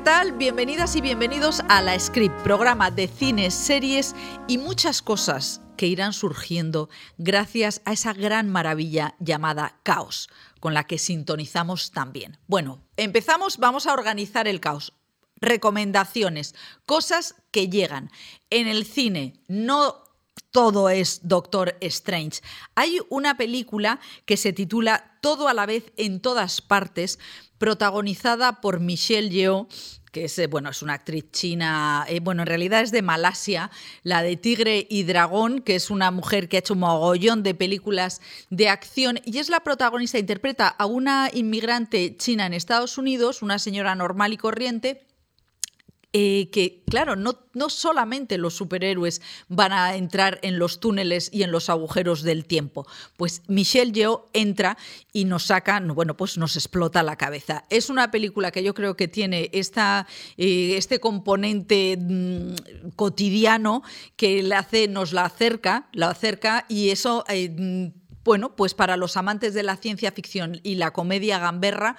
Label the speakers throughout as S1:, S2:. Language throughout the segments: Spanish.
S1: ¿qué tal? Bienvenidas y bienvenidos a La Script, programa de cines, series y muchas cosas que irán surgiendo gracias a esa gran maravilla llamada caos, con la que sintonizamos también. Bueno, empezamos, vamos a organizar el caos. Recomendaciones, cosas que llegan. En el cine, no todo es Doctor Strange. Hay una película que se titula Todo a la vez en todas partes, protagonizada por Michelle Yeoh que es, eh, bueno, es una actriz china, eh, bueno, en realidad es de Malasia, la de Tigre y Dragón, que es una mujer que ha hecho un mogollón de películas de acción y es la protagonista, interpreta a una inmigrante china en Estados Unidos, una señora normal y corriente, eh, que, claro, no, no, solamente los superhéroes van a entrar en los túneles y en los agujeros del tiempo. Pues Michelle Yeoh entra y nos saca, bueno, pues nos explota la cabeza. Es una película que yo creo que tiene esta, eh, este componente mm, cotidiano que le hace, nos la acerca, la acerca y eso eh, bueno, pues para los amantes de la ciencia ficción y la comedia gamberra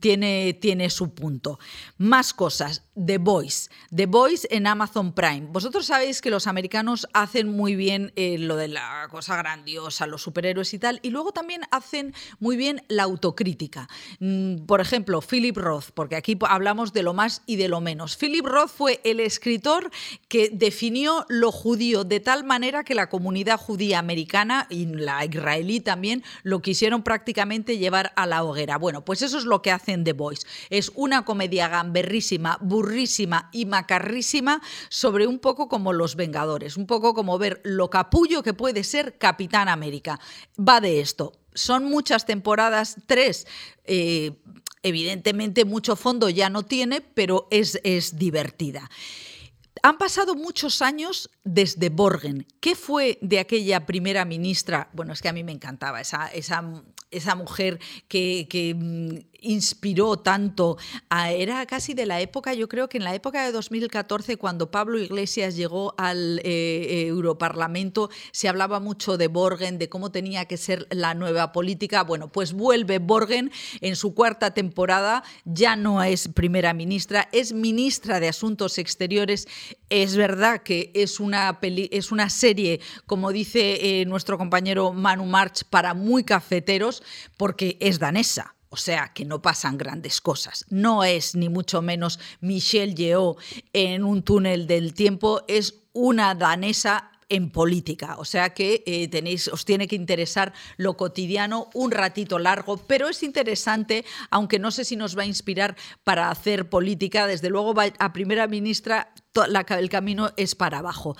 S1: tiene, tiene su punto. Más cosas. The Voice. The Voice en Amazon Prime. Vosotros sabéis que los americanos hacen muy bien eh, lo de la cosa grandiosa, los superhéroes y tal, y luego también hacen muy bien la autocrítica. Mm, por ejemplo, Philip Roth, porque aquí hablamos de lo más y de lo menos. Philip Roth fue el escritor que definió lo judío de tal manera que la comunidad judía americana y la israelí también lo quisieron prácticamente llevar a la hoguera. Bueno, pues eso es lo que hacen The Voice. Es una comedia gamberrísima, y macarrísima sobre un poco como los Vengadores, un poco como ver lo capullo que puede ser Capitán América. Va de esto. Son muchas temporadas, tres. Eh, evidentemente mucho fondo ya no tiene, pero es, es divertida. Han pasado muchos años desde Borgen. ¿Qué fue de aquella primera ministra? Bueno, es que a mí me encantaba esa, esa, esa mujer que, que mm, inspiró tanto. era casi de la época, yo creo que en la época de 2014, cuando Pablo Iglesias llegó al eh, eh, Europarlamento, se hablaba mucho de Borgen, de cómo tenía que ser la nueva política. Bueno, pues vuelve Borgen en su cuarta temporada, ya no es primera ministra, es ministra de Asuntos Exteriores. Es verdad que es una, es una serie, como dice eh, nuestro compañero Manu March, para muy cafeteros, porque es danesa. O sea, que no pasan grandes cosas. No es ni mucho menos Michelle Yeoh en un túnel del tiempo, es una danesa en política. O sea que eh, tenéis, os tiene que interesar lo cotidiano un ratito largo, pero es interesante, aunque no sé si nos va a inspirar para hacer política. Desde luego, a primera ministra, el camino es para abajo.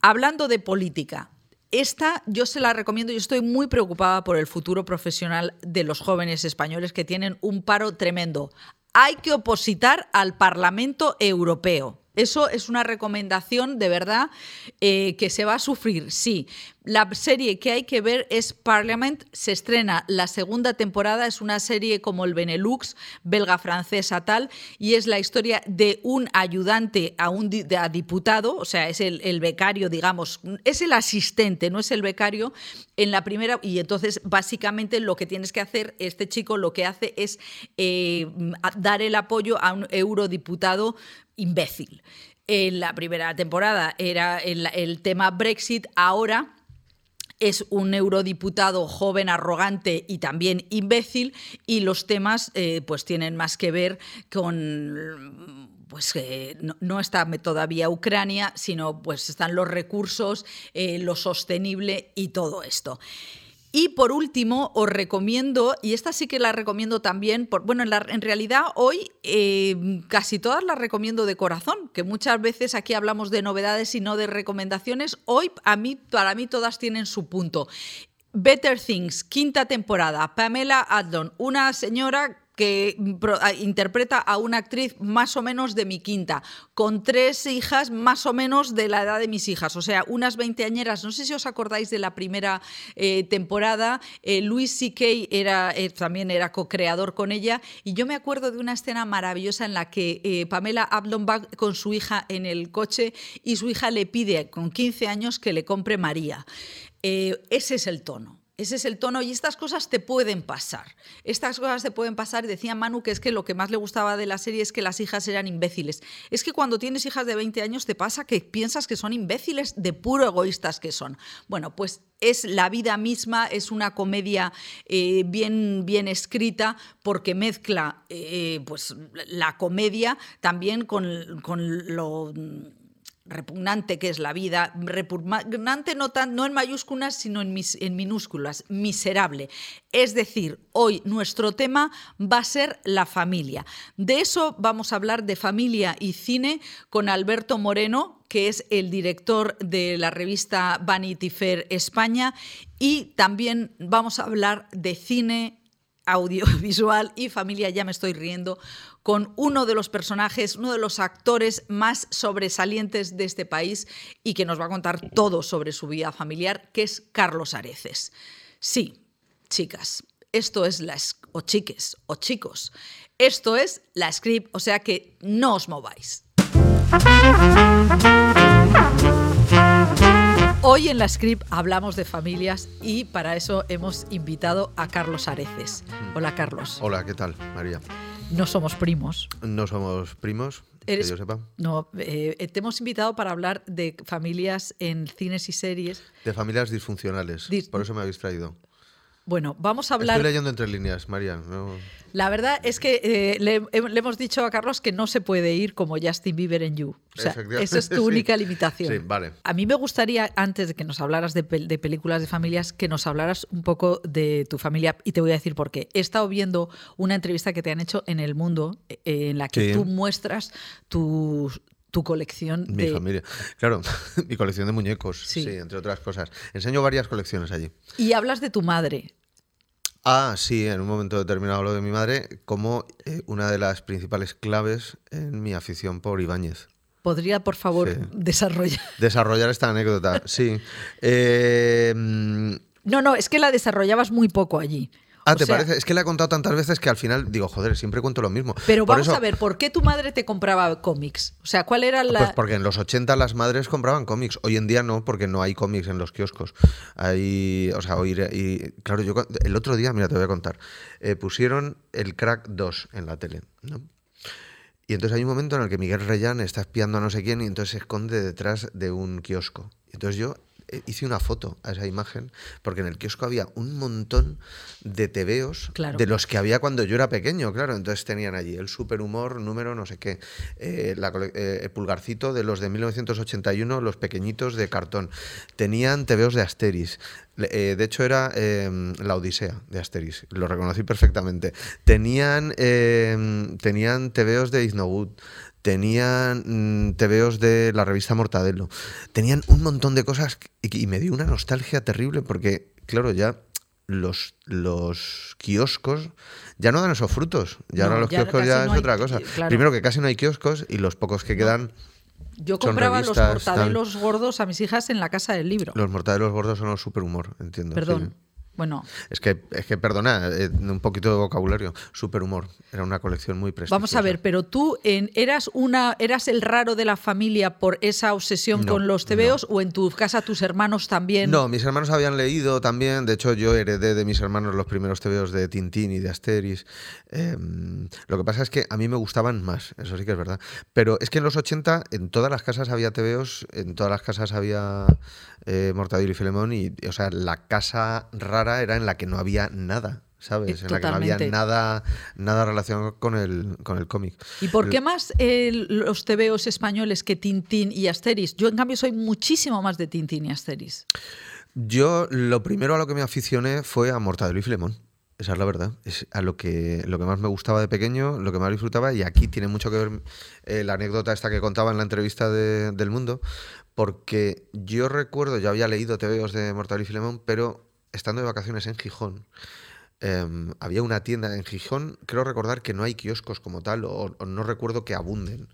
S1: Hablando de política, esta yo se la recomiendo, yo estoy muy preocupada por el futuro profesional de los jóvenes españoles que tienen un paro tremendo. Hay que opositar al Parlamento Europeo. Eso es una recomendación de verdad eh, que se va a sufrir, sí, la serie que hay que ver es Parliament. Se estrena la segunda temporada. Es una serie como el Benelux, belga-francesa tal, y es la historia de un ayudante a un diputado, o sea, es el, becario, digamos, es el asistente, no es el becario, en la primera. Y entonces, básicamente, lo que tienes que hacer, este chico lo que hace es eh, dar el apoyo a un eurodiputado imbécil. En la primera temporada era el tema Brexit, ahora es un eurodiputado joven, arrogante y también imbécil, y los temas eh, pues tienen más que ver con pues no, está todavía Ucrania, sino pues están los recursos, eh, lo sostenible y todo esto. Y por último, os recomiendo, y esta sí que la recomiendo también, por, bueno, en, realidad hoy eh, casi todas las recomiendo de corazón, que muchas veces aquí hablamos de novedades y no de recomendaciones. Hoy a mí, para mí todas tienen su punto. Better Things, quinta temporada, Pamela Adlon, una señora que interpreta a una actriz más o menos de mi quinta, con tres hijas más o menos de la edad de mis hijas, o sea, unas veinteañeras. No sé si os acordáis de la primera eh, temporada, eh, Luis C.K. Era, eh, también era co-creador con ella, y yo me acuerdo de una escena maravillosa en la que Pamela Abdon va con su hija en el coche y su hija le pide con 15 años que le compre María. ese es el tono Ese es el tono y estas cosas te pueden pasar. Estas cosas te pueden pasar. Decía Manu que es que lo que más le gustaba de la serie es que las hijas eran imbéciles. Es que cuando tienes hijas de 20 años te pasa que piensas que son imbéciles de puro egoístas que son. Bueno, pues es la vida misma, es una comedia eh, bien, bien escrita porque mezcla eh, pues, la comedia también con, con lo repugnante que es la vida, repugnante no, no en mayúsculas, sino en, en, minúsculas, miserable. Es decir, hoy nuestro tema va a ser la familia. De eso vamos a hablar de familia y cine con Alberto Moreno, que es el director de la revista Vanity Fair España, y también vamos a hablar de cine audiovisual y familia, ya me estoy riendo, con uno de los personajes, uno de los actores más sobresalientes de este país y que nos va a contar todo sobre su vida familiar, que es Carlos Areces. Sí, chicas, esto es la o chiques o chicos, esto es la script, o sea que no os mováis. Hoy en la script hablamos de familias y para eso hemos invitado a Carlos Areces. Hola Carlos.
S2: Hola, ¿qué tal, María?
S1: No somos primos.
S2: No somos primos, que yo sepa.
S1: No, eh, te hemos invitado para hablar de familias en cines y series.
S2: De familias disfuncionales. Por eso me habéis traído.
S1: Bueno, vamos a hablar.
S2: Estoy leyendo entre líneas, María.
S1: La verdad es que eh, le, hemos dicho a Carlos que no se puede ir como Justin Bieber en You. O sea, esa es tu única limitación.
S2: Sí, vale.
S1: A mí me gustaría, antes de que nos hablaras de, películas de familias, que nos hablaras un poco de tu familia. Y te voy a decir por qué. He estado viendo una entrevista que te han hecho en El Mundo, eh, en la que tú muestras tus, tu colección
S2: mi familia. Claro, mi colección de muñecos, sí. entre otras cosas. Enseño varias colecciones allí.
S1: Y hablas de tu madre.
S2: Ah, sí, en un momento determinado lo de mi madre como eh, una de las principales claves en mi afición por Ibáñez.
S1: ¿Podría, por favor, desarrollar?
S2: Desarrollar esta anécdota, sí. Eh,
S1: no, no, es que la desarrollabas muy poco allí.
S2: Ah, ¿te parece? Es que le he contado tantas veces que al final digo, joder, siempre cuento lo mismo.
S1: Pero vamos a ver, ¿por qué tu madre te compraba cómics? O sea, ¿cuál era la...?
S2: Pues porque en los 80 las madres compraban cómics. Hoy en día no, porque no hay cómics en los kioscos. Hay, o sea, hoy, y claro, yo el otro día, mira, te voy a contar, eh, pusieron el Crack 2 en la tele, ¿no? Y entonces hay un momento en el que Miguel Reyán está espiando a no sé quién y entonces se esconde detrás de un kiosco. Entonces yo hice una foto a esa imagen porque en el kiosco había un montón de tebeos de los que había cuando yo era pequeño, claro. Entonces tenían allí el superhumor número no sé qué, eh, eh, el pulgarcito de los de 1981, los pequeñitos de cartón. Tenían tebeos de Asteris. de hecho era em, la Odisea de Asteris, lo reconocí perfectamente. Tenían, em, tenían tebeos de Iznogut tenían mm, tebeos de la revista Mortadelo, tenían un montón de cosas y, me dio una nostalgia terrible porque, claro, ya los, los kioscos ya no dan esos frutos. Ya ahora los kioscos ya es otra cosa. Primero que casi no hay kioscos y los pocos que quedan.
S1: Yo compraba los mortadelos gordos a mis hijas en la casa del libro.
S2: Los mortadelos gordos son los superhumor, entiendo.
S1: Perdón. Bueno.
S2: Es que, es que perdona, eh, un poquito de vocabulario. Superhumor. Era una colección muy prestigiosa.
S1: Vamos a ver, pero tú en, eras una eras el raro de la familia por esa obsesión con los tebeos o en tu casa tus hermanos también.
S2: No, mis hermanos habían leído también. De hecho, yo heredé de mis hermanos los primeros tebeos de Tintín y de Asteris. Em, lo que pasa es que a mí me gustaban más, eso sí que es verdad. Pero es que en los 80 en todas las casas había tebeos, en todas las casas había eh, Mortadelo y Filemón y, o sea, la casa rara era en la que no había nada. ¿sabes? En la que no había nada, nada relacionado con el, con el cómic.
S1: ¿Y por qué más los tebeos españoles que Tintín y Asteris? Yo, en cambio, soy muchísimo más de Tintín y Asteris.
S2: Yo, lo primero a lo que me aficioné fue a Mortadelo y Filemón. Esa es la verdad. Es a lo que, lo que más me gustaba de pequeño, lo que más disfrutaba, y aquí tiene mucho que ver eh, la anécdota esta que contaba en la entrevista de, del Mundo, porque yo recuerdo, ya había leído TVOs de Mortal y Filemón, pero estando de vacaciones en Gijón, em, había una tienda en Gijón, creo recordar que no hay kioscos como tal, o, no recuerdo que abunden.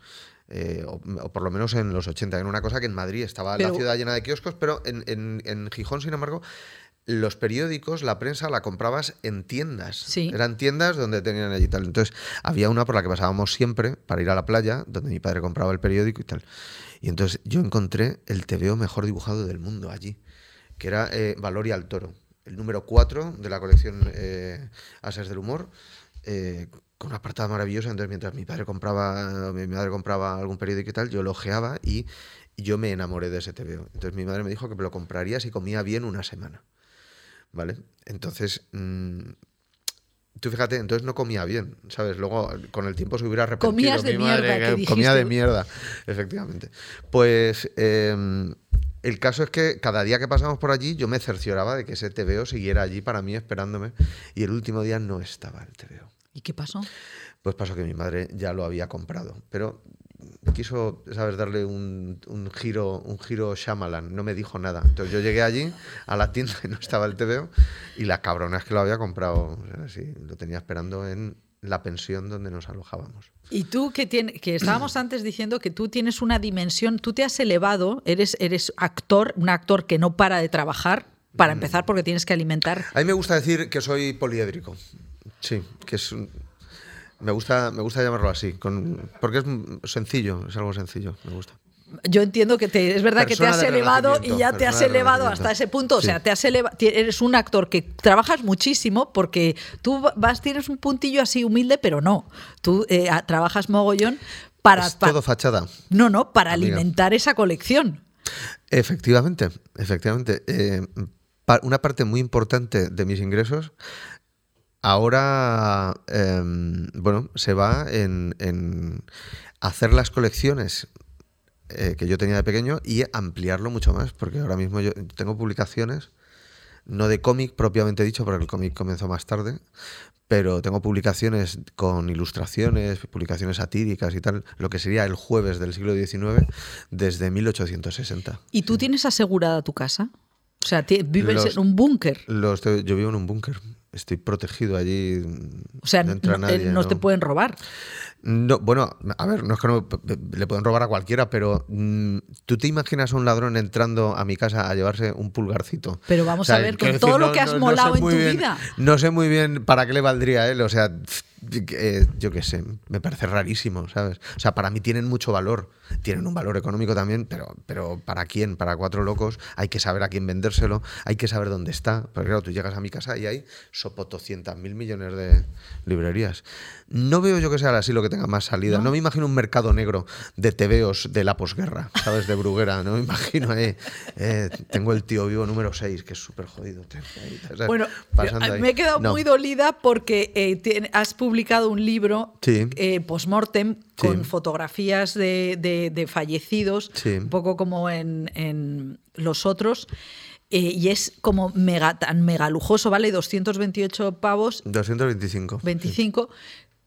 S2: Eh, o, por lo menos en los 80. Era una cosa que en Madrid estaba la ciudad llena de kioscos, pero en, en, Gijón, sin embargo, los periódicos, la prensa la comprabas en tiendas. Eran tiendas donde tenían allí tal. Entonces, había una por la que pasábamos siempre para ir a la playa, donde mi padre compraba el periódico y tal. Y entonces yo encontré el TVO mejor dibujado del mundo allí, que era eh, Valoria al Toro. el número 4 de la colección eh, Ases del Humor, eh, con una apartada maravillosa. Entonces, mientras mi padre compraba, mi madre compraba algún periódico y tal, yo lo ojeaba y yo me enamoré de ese TVO. Entonces, mi madre me dijo que me lo compraría si comía bien una semana. ¿Vale? Entonces, mm, Tú fíjate, entonces no comía bien, ¿sabes? Luego con el tiempo se hubiera arrepentido.
S1: Comías de
S2: mi
S1: mierda, que
S2: comía de mierda, efectivamente. Pues eh, el caso es que cada día que pasamos por allí yo me cercioraba de que ese TVO siguiera allí para mí esperándome y el último día no estaba el TVO.
S1: ¿Y qué pasó?
S2: Pues pasó que mi madre ya lo había comprado, pero quiso, sabes, darle un, un giro, un giro Shyamalan, no me dijo nada. Entonces yo llegué allí a la tienda y no estaba el TVO y la cabrona es que lo había comprado, sí, lo tenía esperando en la pensión donde nos alojábamos.
S1: Y tú que, tiene, que estábamos antes diciendo que tú tienes una dimensión, tú te has elevado, eres, eres actor, un actor que no para de trabajar, para empezar porque tienes que alimentar.
S2: A mí me gusta decir que soy poliédrico. Sí, que es un- me gusta me gusta llamarlo así, con, porque es sencillo, es algo sencillo, me gusta.
S1: Yo entiendo que te, es verdad que te has elevado y ya te has elevado hasta ese punto. O
S2: Sí.
S1: sea, te has eleva- ti- eres un actor que trabajas muchísimo porque tú vas, tienes un puntillo así humilde, pero no. Tú eh, trabajas mogollón para.
S2: es todo fachada.
S1: no, no, para
S2: Amiga.
S1: alimentar esa colección.
S2: Efectivamente, efectivamente. Eh, una parte muy importante de mis ingresos ahora, em, bueno, se va en, en hacer las colecciones eh, que yo tenía de pequeño y ampliarlo mucho más, porque ahora mismo yo tengo publicaciones, no de cómic propiamente dicho, porque el cómic comenzó más tarde, pero tengo publicaciones con ilustraciones, publicaciones satíricas y tal, lo que sería el jueves del siglo XIX desde 1860.
S1: ¿Y tú tienes asegurada tu casa? O sea, vives
S2: Los-
S1: en un búnker.
S2: Yo vivo en un búnker, estoy protegido allí.
S1: O sea,
S2: no
S1: no,
S2: entra nadie.
S1: no te pueden robar.
S2: No, bueno, a ver, no es que no, le pueden robar a cualquiera, pero mm, ¿tú te imaginas a un ladrón entrando a mi casa a llevarse un pulgarcito?
S1: Pero vamos a ver, con todo lo que has molado en tu
S2: bien-
S1: vida.
S2: No sé muy bien para qué le valdría él, o sea, eh, yo qué sé, me parece rarísimo, ¿sabes? O sea, para mí tienen mucho valor, tienen un valor económico también, pero, pero ¿para quién? Para cuatro locos, hay que saber a quién vendérselo, hay que saber dónde está, porque claro, tú llegas a mi casa y hay sopotoscientas mil millones de librerías. No veo yo que sea así lo que tenga más salida, no, me imagino un mercado negro de tebeos de la posguerra, ¿sabes? De Bruguera, no me imagino, eh, eh, tengo el tío vivo número 6, que es súper jodido.
S1: Bueno, me he quedado
S2: No.
S1: muy dolida porque eh, has publicado un libro
S2: Sí.
S1: eh, post-mortem
S2: Sí.
S1: con fotografías de, de- de fallecidos,
S2: Sí.
S1: un poco como en, en los otros. eh, y es como mega, tan mega lujoso, ¿vale? 228 pavos,
S2: 225.
S1: 25,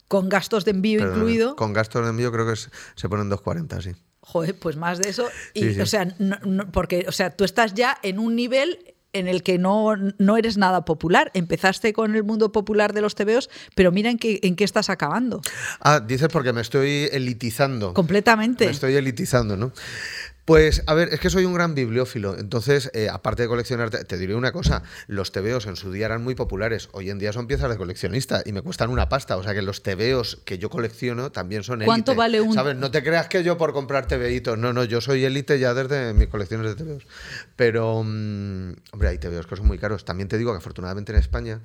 S1: con gastos de envío incluido.
S2: Con gastos de envío creo que es- se ponen 240, sí.
S1: Joder, pues más de eso. Y,
S2: Sí, sí.
S1: O sea, no- no- porque, o sea, tú estás ya en un nivel en el que no, no eres nada popular. Empezaste con el mundo popular de los tebeos, pero mira en qué, en qué estás acabando.
S2: Ah, dices porque me estoy elitizando.
S1: Completamente.
S2: Me estoy elitizando, ¿no? Pues, a ver, es que soy un gran bibliófilo. Entonces, eh, aparte de coleccionar, te, te diré una cosa. Los tebeos en su día eran muy populares. Hoy en día son piezas de coleccionista y me cuestan una pasta. O sea que los tebeos que yo colecciono también son élite.
S1: ¿Cuánto vale un-
S2: ¿Sabes? No te creas que yo por comprar tebeitos. No, no, yo soy élite ya desde mis colecciones de tebeos. Pero, mm, hombre, hay tebeos que son muy caros. También te digo que afortunadamente en España,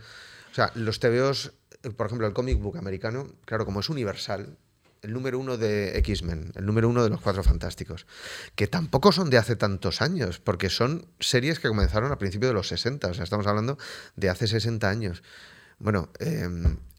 S2: o sea, los tebeos, por ejemplo, el comic book americano, claro, como es universal, el número uno de X-Men, el número uno de los Cuatro Fantásticos, que tampoco son de hace tantos años, porque son series que comenzaron a principios de los 60, o sea, estamos hablando de hace 60 años. Bueno, eh,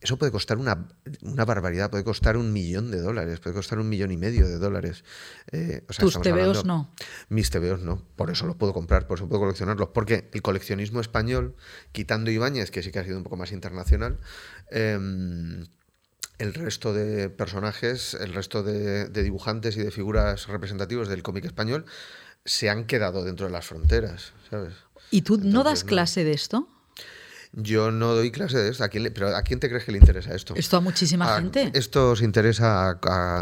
S2: eso puede costar una, una barbaridad, puede costar un millón de dólares, puede costar un millón y medio de dólares. Eh, o sea,
S1: Tus tebeos no.
S2: Mis tebeos no, por eso los puedo comprar, por eso puedo coleccionarlos, porque el coleccionismo español, quitando Ibáñez, que sí que ha sido un poco más internacional, em, el resto de personajes, el resto de, de dibujantes y de figuras representativos del cómic español se han quedado dentro de las fronteras, ¿sabes?
S1: ¿Y tú no das
S2: no.
S1: clase de esto?
S2: Yo no doy clase de esto. ¿A quién le- pero ¿a quién te crees que le interesa esto?
S1: Esto a muchísima
S2: A-
S1: gente.
S2: Esto os interesa a,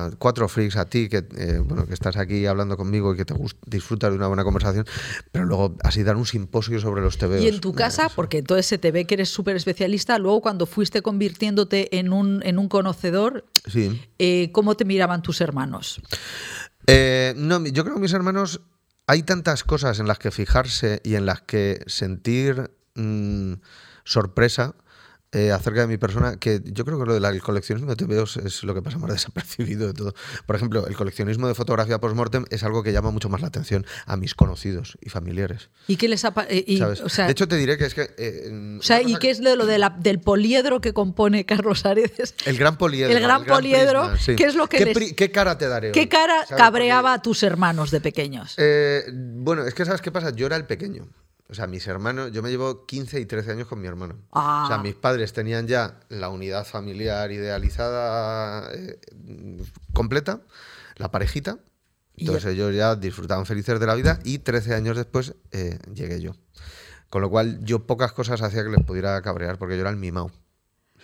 S2: a cuatro freaks, a ti, que, eh, bueno, que estás aquí hablando conmigo y que te disfrutas de una buena conversación, pero luego así dar un simposio sobre los TVOs.
S1: Y en tu casa, porque entonces se te ve que eres súper especialista, luego cuando fuiste convirtiéndote en un, en un conocedor,
S2: Sí.
S1: eh, ¿cómo te miraban tus hermanos?
S2: Eh, no, yo creo que mis hermanos, hay tantas cosas en las que fijarse y en las que sentir mm, sorpresa eh, acerca de mi persona, que yo creo que lo del coleccionismo de TVOs es lo que pasa más desapercibido de todo. Por ejemplo, el coleccionismo de fotografía post-mortem es algo que llama mucho más la atención a mis conocidos y familiares.
S1: ¿Y qué les ha eh, y- o sea,
S2: de hecho, te diré que es que... eh,
S1: o sea,
S2: una
S1: ¿y qué es lo, lo de la- del poliedro que compone Carlos Aredes?
S2: El gran poliedro.
S1: El gran poliedro,
S2: prisma, sí.
S1: ¿qué es lo que
S2: ¿Qué,
S1: les-
S2: qué cara te daré?
S1: ¿Qué cara cabreaba a tus hermanos de pequeños?
S2: eh, bueno, es que ¿sabes qué pasa? Yo era el pequeño. O sea, mis hermanos, yo me llevo 15 y 13 años con mi hermano.
S1: Ah.
S2: O sea, mis padres tenían ya la unidad familiar idealizada eh, completa, la parejita. Entonces ellos ya disfrutaban felices de la vida y 13 años después eh, llegué yo. Con lo cual yo pocas cosas hacía que les pudiera cabrear porque yo era el mimado,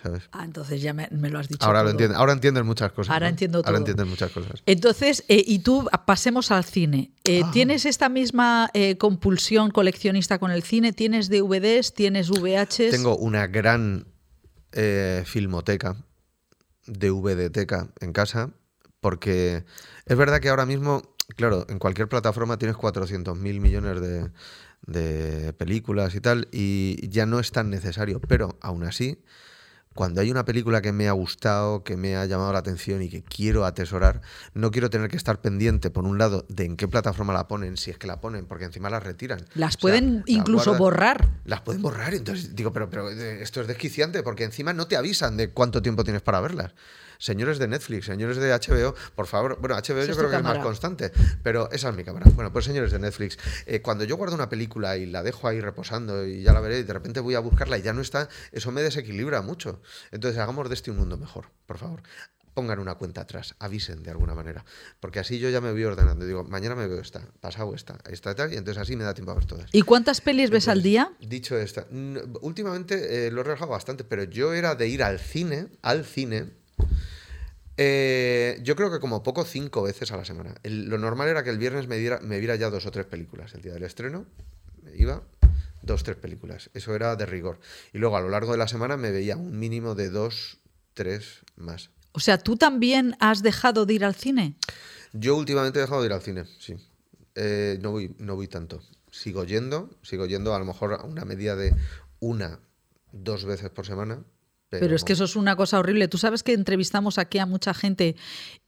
S2: ¿sabes?
S1: Ah, entonces ya me, me lo has dicho.
S2: Ahora lo
S1: todo.
S2: entienden, ahora entienden muchas cosas.
S1: Ahora
S2: ¿no?
S1: entiendo todo.
S2: Ahora entienden muchas cosas.
S1: Entonces, eh, y tú, pasemos al cine. Eh,
S2: Ah.
S1: ¿Tienes esta misma eh, compulsión coleccionista con el cine? ¿Tienes DVDs? ¿Tienes VHs?
S2: Tengo una gran filmoteca, DVDteca en casa, porque es verdad que ahora mismo, claro, en cualquier plataforma tienes 400 mil millones de, de películas y tal, y ya no es tan necesario, pero aún así, cuando hay una película que me ha gustado, que me ha llamado la atención y que quiero atesorar, no quiero tener que estar pendiente, por un lado, de en qué plataforma la ponen, si es que la ponen, porque encima las retiran.
S1: Las
S2: O
S1: pueden incluso
S2: guardan-
S1: borrar.
S2: las pueden borrar. Entonces digo, pero, pero eh, esto es desquiciante porque encima no te avisan de cuánto tiempo tienes para verlas. Señores de Netflix, señores de HBO, por favor, bueno, HBO yo creo que es más constante, pero esa es mi cámara. Bueno, pues señores de Netflix, eh, cuando yo guardo una película y la dejo ahí reposando y ya la veré y de repente voy a buscarla y ya no está, eso me desequilibra mucho. Entonces hagamos de este un mundo mejor, por favor. Pongan una cuenta atrás, avisen de alguna manera, porque así yo ya me voy ordenando. Digo, mañana me veo esta, pasado esta, esta tal, y entonces así me da tiempo a ver todas.
S1: ¿Y cuántas pelis ves al día?
S2: Dicho esta, últimamente eh, lo he relajado bastante, pero yo era de ir al cine, al cine, eh, yo creo que como poco cinco veces a la semana. El- lo normal era que el viernes me, diera, me viera ya dos o tres películas. El día del estreno me iba dos, tres películas. Eso era de rigor. Y luego a lo largo de la semana me veía un mínimo de dos, tres más.
S1: O sea, ¿tú también has dejado de ir al cine?
S2: Yo últimamente he dejado de ir al cine, sí. Eh, no, voy, no voy tanto. Sigo yendo, sigo yendo a lo mejor a una media de una, dos veces por semana. Pero,
S1: Pero es que eso es una cosa horrible. Tú sabes que entrevistamos aquí a mucha gente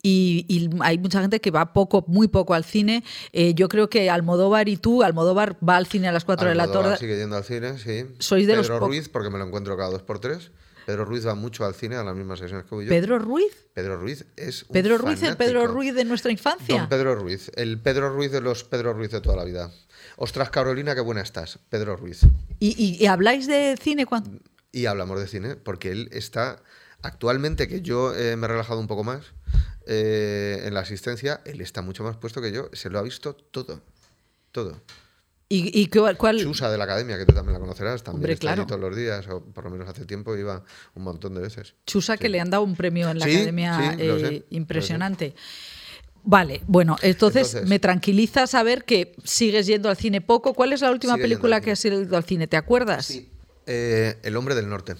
S1: y, y hay mucha gente que va poco, muy poco al cine. Eh, yo creo que Almodóvar y tú, Almodóvar va al cine a las 4 de la
S2: Almodóvar
S1: tarde.
S2: sigue yendo al cine, sí.
S1: Sois de
S2: Pedro Ruiz, porque me lo encuentro cada dos por tres. Pedro Ruiz va mucho al cine a las mismas sesiones que voy yo.
S1: ¿Pedro Ruiz?
S2: Pedro Ruiz es un
S1: ¿Pedro Ruiz, el Pedro
S2: fanático.
S1: Ruiz de nuestra infancia?
S2: Don Pedro Ruiz, el Pedro Ruiz de los Pedro Ruiz de toda la vida. Ostras, Carolina, qué buena estás. Pedro Ruiz.
S1: ¿Y, y- y habláis de cine cuando.?
S2: Y hablamos de cine, porque él está actualmente, que yo eh, me he relajado un poco más eh, en la asistencia, él está mucho más puesto que yo, se lo ha visto todo, todo.
S1: ¿Y, y cuál,
S2: Chusa de la academia, que tú también la conocerás, también
S1: Hombre,
S2: está allí
S1: claro.
S2: todos los días, o por lo menos hace tiempo iba un montón de veces.
S1: Chusa que le han dado un premio en la
S2: Sí,
S1: academia
S2: sí,
S1: eh,
S2: sé,
S1: impresionante. Vale, bueno, entonces,
S2: Entonces-
S1: me tranquiliza saber que sigues yendo al cine poco. ¿Cuál es la última película que has ido al cine? ¿Te acuerdas?
S2: Eh, el hombre del norte.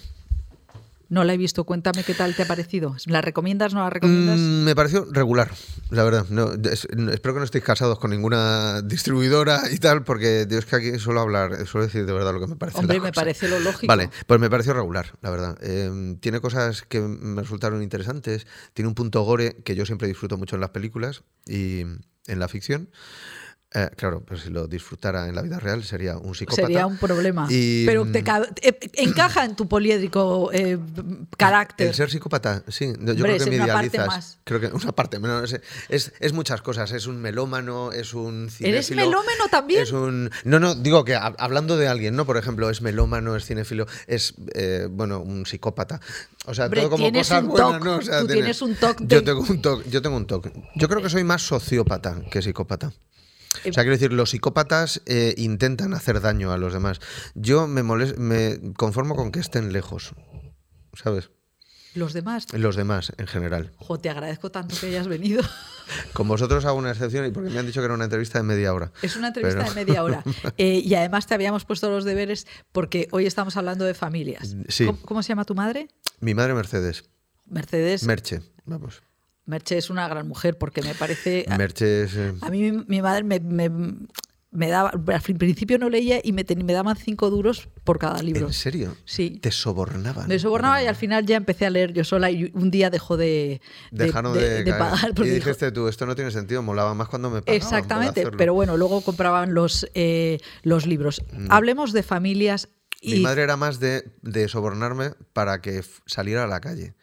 S1: No la he visto. Cuéntame qué tal te ha parecido. ¿La recomiendas? ¿No la recomiendas?
S2: Mm, me pareció regular, la verdad. No, es- no- espero que no estéis casados con ninguna distribuidora y tal, porque Dios que aquí suelo hablar, suelo decir de verdad lo que me parece.
S1: Hombre, me
S2: cosa.
S1: parece lo lógico.
S2: Vale, pues me pareció regular, la verdad. Eh, tiene cosas que me resultaron interesantes. Tiene un punto gore que yo siempre disfruto mucho en las películas y en la ficción. Eh, claro, pero si lo disfrutara en la vida real sería un psicópata.
S1: Sería un problema.
S2: Y,
S1: Pero te
S2: mm,
S1: eh, encaja en tu poliédrico eh, carácter.
S2: El ser psicópata, sí. Yo
S1: Hombre,
S2: creo
S1: es
S2: que me
S1: una parte
S2: idealizas.
S1: más.
S2: Creo que una parte menos. Es, es, es muchas cosas. Es un melómano, es un
S1: ¿Eres melómano también?
S2: Es un. No, no, digo que hab- hablando de alguien, ¿no? Por ejemplo, es melómano, es cinéfilo, es, eh, bueno, un psicópata. O sea,
S1: Hombre,
S2: todo como
S1: tienes
S2: cosas
S1: un
S2: buenas,
S1: toc.
S2: ¿no? O sea,
S1: Tú
S2: tiene-
S1: tienes un toc de-
S2: Yo tengo un toque. Yo tengo un toque. Yo creo que soy más sociópata que psicópata. O sea, quiero decir, los psicópatas eh, intentan hacer daño a los demás. Yo me, moles- me conformo con que estén lejos, ¿sabes?
S1: Los demás.
S2: Los demás, en general.
S1: Jo, te agradezco tanto que hayas venido.
S2: Con vosotros hago una excepción y porque me han dicho que era una entrevista de media hora.
S1: Es una entrevista
S2: Pero-
S1: de media hora. Eh, y además te habíamos puesto los deberes porque hoy estamos hablando de familias.
S2: Sí.
S1: ¿Cómo, cómo se llama tu madre?
S2: Mi madre Mercedes.
S1: Mercedes.
S2: Merche, vamos.
S1: Merche es una gran mujer porque me parece...
S2: Merche es... eh,
S1: A mí mi, madre me, me- me daba, al principio no leía y me, me daban cinco duros por cada libro.
S2: ¿En serio?
S1: Sí.
S2: Te sobornaban.
S1: Me sobornaba y al final ya empecé a leer yo sola y un día dejó de,
S2: Dejaron de, pagar. Y dijiste tú, esto no tiene sentido, molaba más cuando me pagaban
S1: Exactamente, pero bueno, luego compraban los, eh, los libros. Mm. Hablemos de familias.
S2: Mi madre era más de, de sobornarme para que saliera a la calle.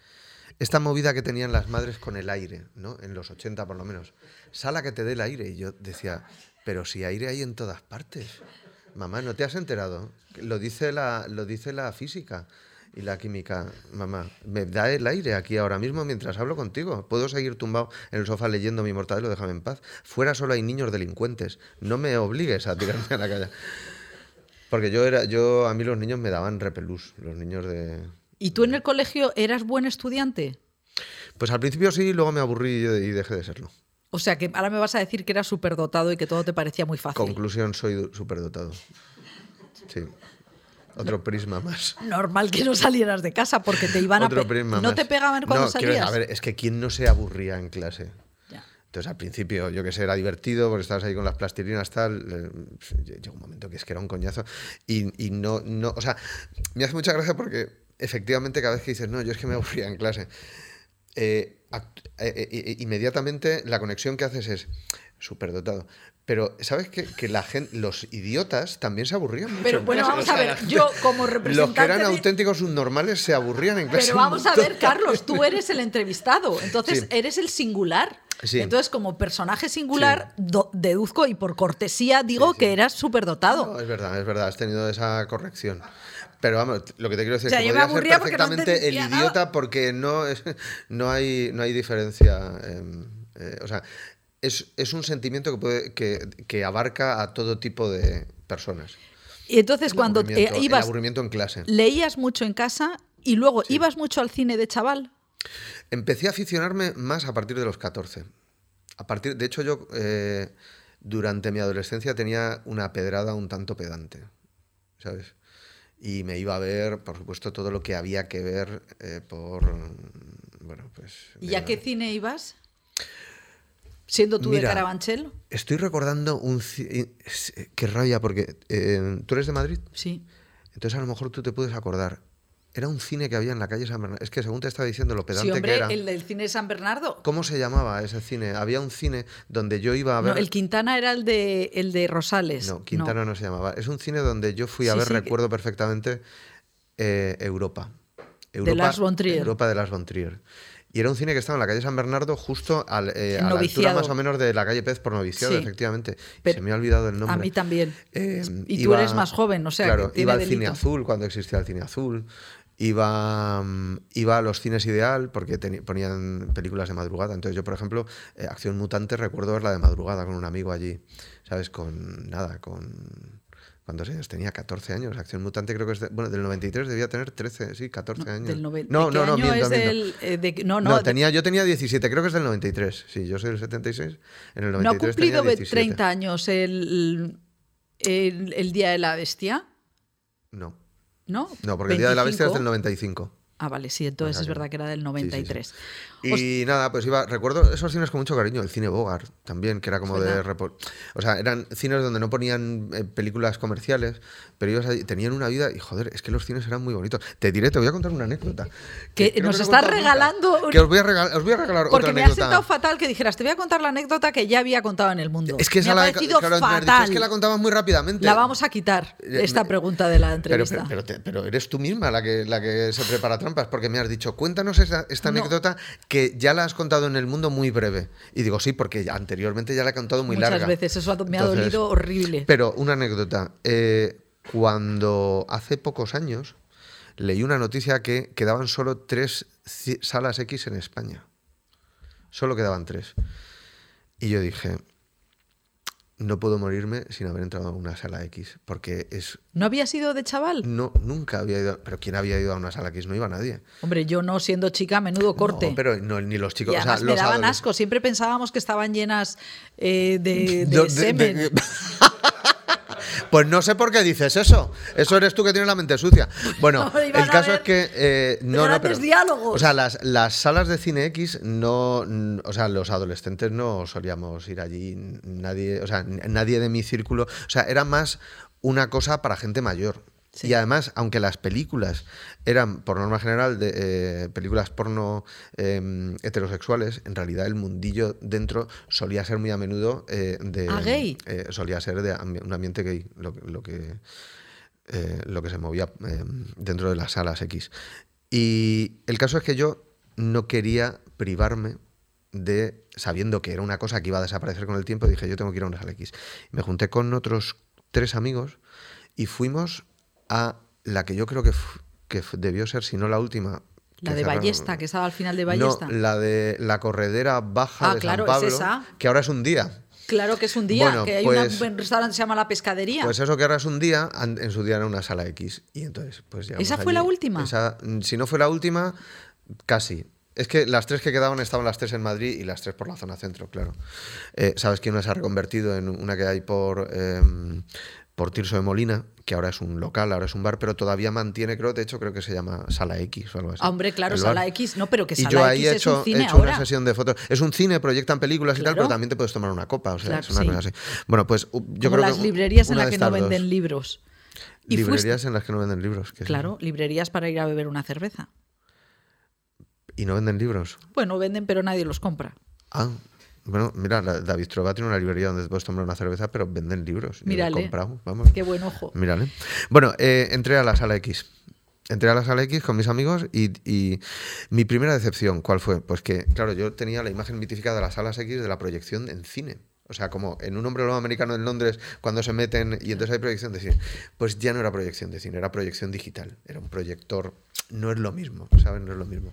S2: Esta movida que tenían las madres con el aire, ¿no? En los 80 por lo menos. Sala que te dé el aire. Y yo decía, pero si aire hay en todas partes. Mamá, ¿no te has enterado? Lo dice la, lo dice la física y la química. Mamá, me da el aire aquí ahora mismo mientras hablo contigo. Puedo seguir tumbado en el sofá leyendo mi mortadelo, déjame en paz. Fuera solo hay niños delincuentes. No me obligues a tirarme a la calle. Porque yo era, yo, a mí los niños me daban repelús, los niños de...
S1: ¿Y tú en el colegio eras buen estudiante?
S2: Pues al principio sí, luego me aburrí y dejé de serlo.
S1: O sea que ahora me vas a decir que eras superdotado y que todo te parecía muy fácil.
S2: Conclusión, soy superdotado. Sí. Otro prisma más.
S1: Normal que no salieras de casa porque te iban
S2: Otro
S1: a...
S2: Prisma
S1: ¿No te pegaban cuando
S2: no,
S1: salías?
S2: a ver, es que ¿quién no se aburría en clase? Entonces al principio, yo que sé, era divertido porque estabas ahí con las plastilinas, tal. Eh, llegó un momento que es que era un coñazo. Y, y, no, no, o sea, me hace mucha gracia porque efectivamente cada vez que dices, no, yo es que me aburría en clase. Eh, eh, eh, inmediatamente la conexión que haces es superdotado. Pero, ¿sabes qué? Que la gente, los idiotas también se aburrían mucho.
S1: Pero bueno, vamos a ver, yo como representante.
S2: Los que eran auténticos subnormales se aburrían en clase.
S1: Pero vamos a ver, Carlos, tú eres el entrevistado, entonces eres el singular. Entonces, como personaje singular, deduzco y por cortesía digo que eras superdotado.
S2: No, es verdad, es verdad, has tenido esa corrección. Pero vamos, lo que te quiero decir es que podría ser perfectamente el idiota porque no, es, no, hay, no hay diferencia. Eh, o sea, es, es, un sentimiento que, puede, que, que, abarca a todo tipo de personas.
S1: Y entonces cuando eh, ibas...
S2: El aburrimiento en clase.
S1: Leías mucho en casa y luego ibas mucho al cine de chaval.
S2: Empecé a aficionarme más a partir de los 14. A partir, de hecho, yo eh, durante mi adolescencia tenía una pedrada un tanto pedante, ¿sabes? Y me iba a ver, por supuesto, todo lo que había que ver eh, por... Bueno, pues...
S1: ¿Y a qué cine ibas? Siendo tú de Carabanchel.
S2: Estoy recordando un... Qué rabia, porque... Eh, ¿Tú eres de Madrid?
S1: Sí.
S2: Entonces a lo mejor tú te puedes acordar. Era un cine que había en la calle San Bernardo. Es que según te estaba diciendo lo pedante
S1: sí, hombre,
S2: que era.
S1: el del cine San Bernardo.
S2: ¿Cómo se llamaba ese cine? Había un cine donde yo iba a ver.
S1: No, el Quintana era el de, el de Rosales.
S2: No, Quintana no. se llamaba. Es un cine donde yo fui a ver, recuerdo perfectamente, eh, Europa. Europa.
S1: De Las von
S2: Europa de Las von Y era un cine que estaba en la calle San Bernardo, justo al, eh, a la altura más o menos de la calle Pez por noviciado, efectivamente. se me ha olvidado el nombre.
S1: A mí también. Eh, y tú eres más joven, o sea.
S2: Claro, iba al cine azul cuando existía el cine azul iba, mm, iba a los cines ideal porque ponían películas de madrugada. Entonces yo, por ejemplo, eh, Acción Mutante recuerdo verla de madrugada con un amigo allí, ¿sabes? Con nada, con... ¿Cuántos años? Tenía 14 años. Acción Mutante creo que es... De, bueno, del 93 debía tener 13, sí, 14 años.
S1: Del
S2: no,
S1: no, no, miento,
S2: eh, no, no, tenía, yo tenía 17, creo que es del 93. Sí, yo soy del 76. En el 93
S1: ¿No ha cumplido 30 años el, el, el Día de la Bestia?
S2: No.
S1: ¿No?
S2: No, porque el Día de la Bestia es del 95.
S1: Ah, vale, sí, entonces es verdad que era del 93.
S2: Y nada, pues iba, recuerdo esos cines con mucho cariño, el cine Bogart también, que era como de... O sea, eran cines donde no ponían eh, películas comerciales, pero ellos tenían una vida y joder, es que los cines eran muy bonitos. Te diré, te voy a contar una anécdota.
S1: Que, nos estás regalando...
S2: Que os voy a, regalar, os voy a regalar
S1: Porque
S2: me
S1: ha sentado fatal que dijeras, te voy a contar la anécdota que ya había contado en el mundo.
S2: Es que esa
S1: me
S2: la,
S1: ha parecido fatal.
S2: es que la contabas muy rápidamente.
S1: La vamos a quitar, eh, esta pregunta de la entrevista.
S2: Pero, pero, eres tú misma la que, la que se prepara trampas, porque me has dicho, cuéntanos esta, anécdota que ya la has contado en el mundo muy breve. Y digo, sí, porque anteriormente ya la he contado muy larga.
S1: Muchas veces, eso me ha dolido horrible.
S2: Pero una anécdota. Eh, cuando hace pocos años leí una noticia que quedaban solo tres salas X en España. Solo quedaban tres. Y yo dije, no puedo morirme sin haber entrado a una sala X, porque es...
S1: ¿No había sido de chaval?
S2: No, nunca había ido, pero ¿quién había ido a una sala X? No iba nadie.
S1: Hombre, yo no, siendo chica, menudo corte.
S2: No, pero ni los chicos...
S1: o sea, me daban asco, siempre pensábamos que estaban llenas eh, de, semen.
S2: Pues no sé por qué dices eso. Eso eres tú que tienes la mente sucia. Bueno,
S1: No,
S2: el caso es que. eh, no, no, pero.
S1: diálogos.
S2: O sea, las, las salas de cine X no. O sea, los adolescentes no solíamos ir allí. Nadie. O sea, nadie de mi círculo. O sea, era más una cosa para gente mayor.
S1: Sí.
S2: Y además, aunque las películas eran, por norma general, de, eh, películas porno eh, heterosexuales, en realidad el mundillo dentro solía ser muy a menudo eh, de...
S1: Ah, gay.
S2: eh, solía ser de un ambiente gay, lo, que- lo que, lo que se movía eh, dentro de las salas X. Y el caso es que yo no quería privarme de, sabiendo que era una cosa que iba a desaparecer con el tiempo, dije, yo tengo que ir a una sala X. Me junté con otros tres amigos y fuimos a la que yo creo que, que debió ser, si no la última.
S1: La de
S2: cerraron-
S1: Ballesta, que estaba al final de Ballesta.
S2: No, la de la corredera baja
S1: Ah,
S2: de
S1: claro,
S2: San
S1: es
S2: Pablo,
S1: esa.
S2: que ahora es un día.
S1: Claro que es un día,
S2: Bueno,
S1: que hay
S2: pues-
S1: un restaurante que se llama La Pescadería.
S2: Pues eso que ahora es un día, en su día era una sala X. Y entonces, pues llegamos
S1: ¿Esa fue
S2: allí.
S1: la última?
S2: Esa, mm, si no fue la última, casi. Es que las tres que quedaban estaban las tres en Madrid y las tres por la zona centro, claro. Eh, Sabes que una se ha reconvertido en una que hay por, em, por Tirso de Molina, que ahora es un local, ahora es un bar, pero todavía mantiene, creo, de hecho, creo que se llama Sala X o algo así.
S1: Ah, hombre, claro, Sala. X, no, pero que
S2: Y
S1: Sala
S2: yo ahí
S1: X
S2: he
S1: es un
S2: hecho, he
S1: cine
S2: hecho
S1: ahora.
S2: una sesión de fotos. Es un cine, proyectan películas y tal,
S1: Claro.
S2: pero también te puedes tomar una copa. O sea,
S1: Claro,
S2: es una
S1: sí.
S2: cosa así. Bueno, pues yo
S1: Como
S2: creo
S1: las
S2: que
S1: librerías en las que no
S2: dos.
S1: venden libros. Y fuiste-
S2: Librerías en las que no venden libros. que sí.
S1: Claro, librerías para ir a beber una cerveza.
S2: Y no venden libros.
S1: Bueno, venden, pero nadie los compra.
S2: Ah, bueno, mira, la- David Trova tiene una librería donde puedes tomar una cerveza, pero venden libros.
S1: Mírale.
S2: comprado, vamos.
S1: Qué buen ojo.
S2: Mírale. Bueno, eh, entré a la sala X. Entré a la sala X con mis amigos y, y mi primera decepción, ¿cuál fue? Pues que, claro, yo tenía la imagen mitificada de las salas X de la proyección en cine. O sea, como en un hombre lobo americano en Londres, cuando se meten y entonces hay proyección de cine. Pues ya no era proyección de cine, era proyección digital. Era un proyector. No es lo mismo, ¿sabes? No es lo mismo.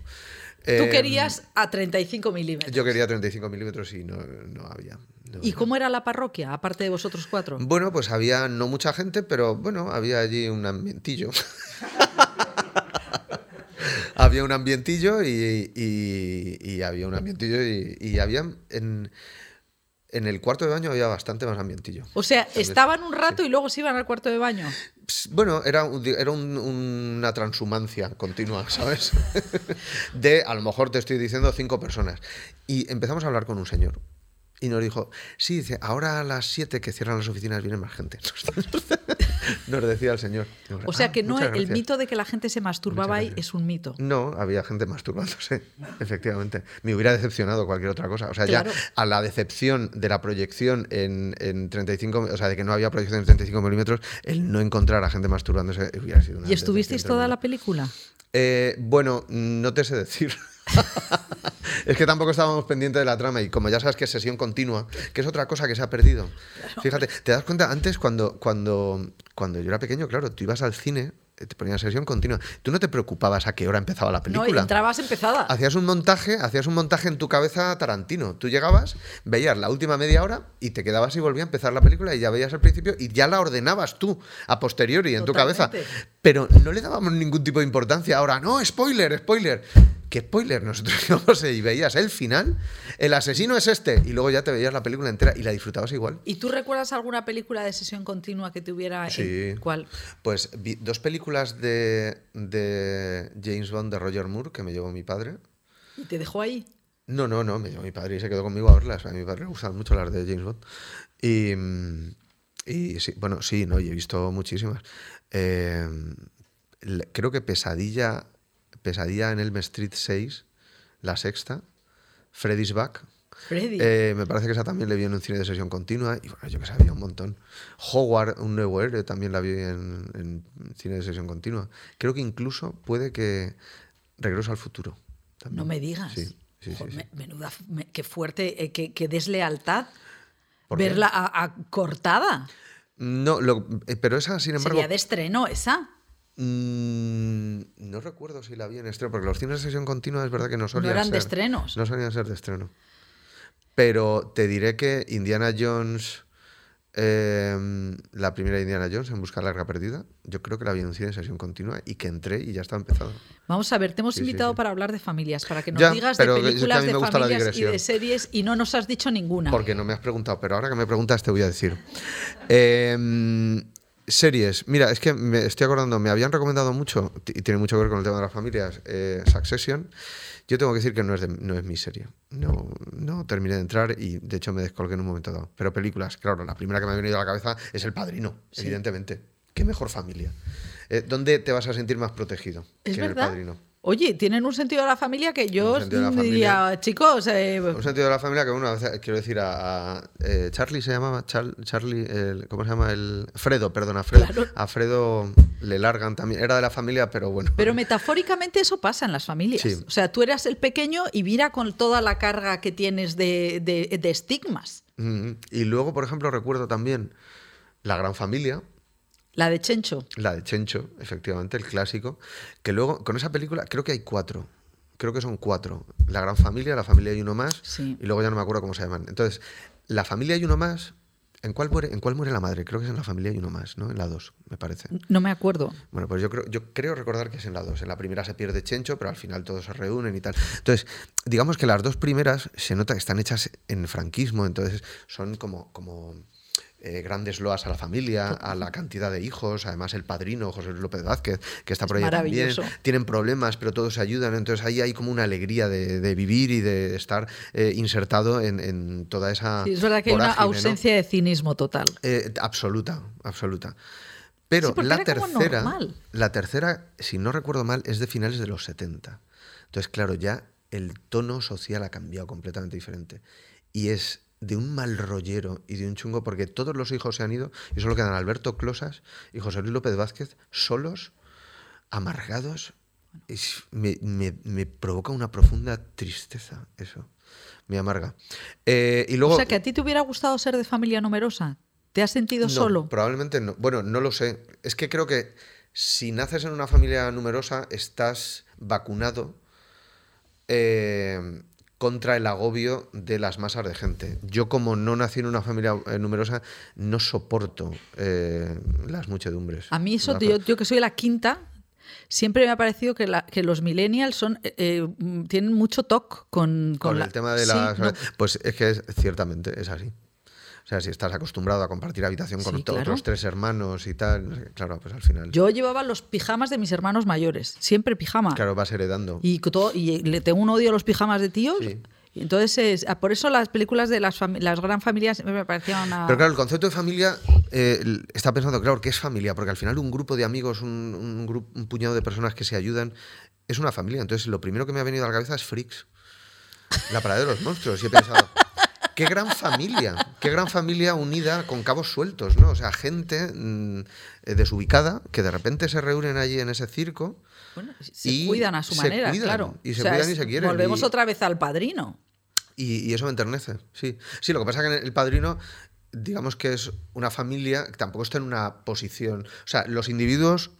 S1: Tú
S2: Eh,
S1: querías a 35 milímetros.
S2: Yo quería 35 milímetros y no, no había. no
S1: ¿Y cómo era la parroquia, aparte de vosotros cuatro?
S2: Bueno, pues había no mucha gente, pero bueno, había allí un ambientillo. había un ambientillo y, y- y había un ambientillo y, y había en, en el cuarto de baño había bastante más ambientillo.
S1: O sea, estaban un rato y luego se iban al cuarto de baño.
S2: Bueno, era, era un- una transhumancia continua, ¿sabes? De, a lo mejor te estoy diciendo, cinco personas. Y empezamos a hablar con un señor. Y nos dijo, sí, dice, ahora a las 7 que cierran las oficinas viene más gente. Nos decía el señor.
S1: O sea
S2: "Ah,
S1: que no el
S2: gracias".
S1: mito de que la gente se masturbaba ahí es un mito.
S2: No, había gente masturbándose, efectivamente. Me hubiera decepcionado cualquier otra cosa. O sea,
S1: Claro.
S2: ya a la decepción de la proyección en, en 35, o sea, de que no había proyección en 35 milímetros, el no encontrar a gente masturbándose hubiera sido una
S1: ¿Y estuvisteis toda la película?
S2: Eh, bueno, no te sé decir. es que tampoco estábamos pendientes de la trama y como ya sabes que es sesión continua, que es otra cosa que se ha perdido. Fíjate, te das cuenta, antes cuando, cuando, cuando yo era pequeño, claro, tú ibas al cine, eh, te ponían sesión continua. Tú no te preocupabas a qué hora empezaba la
S1: No,
S2: película.
S1: entrabas empezada.
S2: Hacías un montaje, hacías un montaje en tu cabeza Tarantino. Tú llegabas, veías la última media hora y te quedabas y volvía a empezar la película y ya veías el principio y ya la ordenabas tú a posteriori en tu cabeza. Pero no le dábamos ningún tipo de importancia. Ahora, no, spoiler, spoiler. ¿Qué spoiler? Nosotros íbamos y veías el final, el asesino es este, y luego ya te veías la película entera y la disfrutabas igual.
S1: ¿Y tú recuerdas alguna película de sesión continua que tuviera?
S2: Sí.
S1: ¿Cuál?
S2: Pues vi dos películas de, de James Bond de Roger Moore que me llevó mi padre.
S1: ¿Y te dejó ahí?
S2: No, no, no, me llevó mi padre y se quedó conmigo a verlas. A mi padre le gustan mucho las de James Bond. Y, y sí, bueno, sí, no, y he visto muchísimas. Eh, creo que Pesadilla, Pesadilla en Elm Street 6, la sexta, Freddy's Back.
S1: Freddy.
S2: Eh, me parece que esa también le vi en un cine de sesión continua y bueno, yo que sabía un montón. Howard, un nuevo héroe, también la vi en, en cine de sesión continua. Creo que incluso puede que Regreso al futuro. también.
S1: no me digas.
S2: Sí, sí, sí,
S1: Jo,
S2: sí.
S1: me- Menuda, me- qué fuerte, eh, qué, qué deslealtad verla a- a cortada.
S2: No, lo- eh, pero esa, sin embargo,
S1: Sería de estreno esa.
S2: Mm, no recuerdo si la vi en estreno, porque los cines de sesión continua es verdad que no solían
S1: eran de
S2: ser-
S1: estrenos.
S2: No solían ser de estreno. Pero te diré que Indiana Jones eh, la primera Indiana Jones en Buscar la Arca Perdida. Yo creo que la vi en un cine en sesión continua y que entré y ya está empezado.
S1: Vamos a ver, te hemos
S2: Sí,
S1: invitado
S2: sí.
S1: para hablar de familias, para que nos
S2: Ya,
S1: digas de películas de familias y de series y no nos has dicho ninguna.
S2: Porque no me has preguntado, pero ahora que me preguntas te voy a decir. Eh, series. Mira, es que me estoy acordando, me habían recomendado mucho, y tiene mucho que ver con el tema de las familias, eh, Succession. Yo tengo que decir que no es, de- no es mi serie. No, no terminé de entrar y de hecho me descolgué en un momento dado. Pero películas, claro, la primera que me ha venido a la cabeza es El Padrino,
S1: Sí.
S2: evidentemente. Qué mejor familia. Eh, ¿Dónde te vas a sentir más protegido
S1: ¿Es
S2: que en
S1: verdad?
S2: El Padrino?
S1: Oye, tienen un sentido de la familia que yo mm, diría, chicos, eh,
S2: Un sentido de la familia que, a veces, quiero decir, a, a, eh, Charlie se llamaba, Char- Charlie, el- ¿cómo se llama? El Fredo, perdón, Fredo.
S1: Claro.
S2: A Fredo le largan también, era de la familia, pero bueno.
S1: Pero metafóricamente eso pasa en las familias.
S2: Sí.
S1: O sea, tú eras el pequeño y mira con toda la carga que tienes de, de- de estigmas.
S2: Mm, Y luego, por ejemplo, recuerdo también La Gran Familia,
S1: La de Chencho.
S2: la de Chencho, efectivamente, el clásico, que luego, con esa película, creo que hay cuatro. Creo que son cuatro. La Gran Familia, La Familia y uno más,
S1: Sí.
S2: y luego ya no me acuerdo cómo se llaman. Entonces, La Familia y uno más, ¿en cuál muere, en cuál muere la madre? Creo que es en La Familia y uno más, ¿no? En la dos, me parece.
S1: No me acuerdo.
S2: Bueno, pues yo creo, yo creo recordar que es en la 2. En la primera se pierde Chencho, pero al final todos se reúnen y tal. Entonces, digamos que las dos primeras se nota que están hechas en franquismo, entonces son como, como eh, grandes loas a la familia, a la cantidad de hijos, además el padrino, José Luis López Vázquez, que está
S1: Es
S2: por ahí también, tienen problemas, pero todos se ayudan, entonces ahí hay como una alegría de, de vivir y de estar eh, insertado en, en toda esa...
S1: Sí, es verdad que hay una ausencia de cinismo total.
S2: Eh, absoluta, absoluta. Pero
S1: Sí,
S2: la tercera, la tercera, si no recuerdo mal, es de finales de los 70. Entonces, claro, ya el tono social ha cambiado completamente diferente. Y es de un mal rollero y de un chungo, porque todos los hijos se han ido y solo quedan Alberto Closas y José Luis López Vázquez solos, amargados. Es- me, me- me provoca una profunda tristeza eso. Me amarga. Eh, y luego,
S1: o sea, que a ti te hubiera gustado ser de familia numerosa. ¿Te has sentido
S2: no,
S1: solo?
S2: Probablemente no. Bueno, no lo sé. Es que creo que si naces en una familia numerosa, estás vacunado eh, contra el agobio de las masas de gente. Yo, como no nací en una familia eh, numerosa, no soporto eh, las muchedumbres.
S1: A mí eso,
S2: La-
S1: yo, yo que soy la quinta, siempre me ha parecido que, la- que los millennials son, eh, eh, tienen mucho toque con,
S2: Con,
S1: la-
S2: el tema de
S1: Sí, no,
S2: Pues es que es- ciertamente es así. O sea, si estás acostumbrado a compartir habitación con
S1: Sí, claro.
S2: otros tres hermanos y tal, claro, pues al final...
S1: yo llevaba los pijamas de mis hermanos mayores, siempre pijama.
S2: Claro, vas heredando.
S1: Y, todo- y le tengo un odio a los pijamas de tíos.
S2: Sí.
S1: Entonces, es- ah, por eso las películas de las, las gran familias me parecían una...
S2: Pero claro, el concepto de familia eh, está pensando, claro, ¿qué es familia? Porque al final un grupo de amigos, un, un, grupo, un puñado de personas que se ayudan, es una familia. Entonces, lo primero que me ha venido a la cabeza es Freaks. La parada de los monstruos. Y he pensado, qué gran familia, qué gran familia unida con cabos sueltos, ¿no? O sea, gente mm, eh, desubicada que de repente se reúnen allí en ese circo.
S1: Bueno, se
S2: y
S1: cuidan a su
S2: se
S1: manera,
S2: cuidan,
S1: claro.
S2: y se
S1: O sea,
S2: cuidan y se quieren,
S1: Volvemos
S2: y-
S1: otra vez al padrino.
S2: Y, y eso me enternece, sí. Sí, lo que pasa es que el padrino, digamos que es una familia que tampoco está en una posición. O sea, los individuos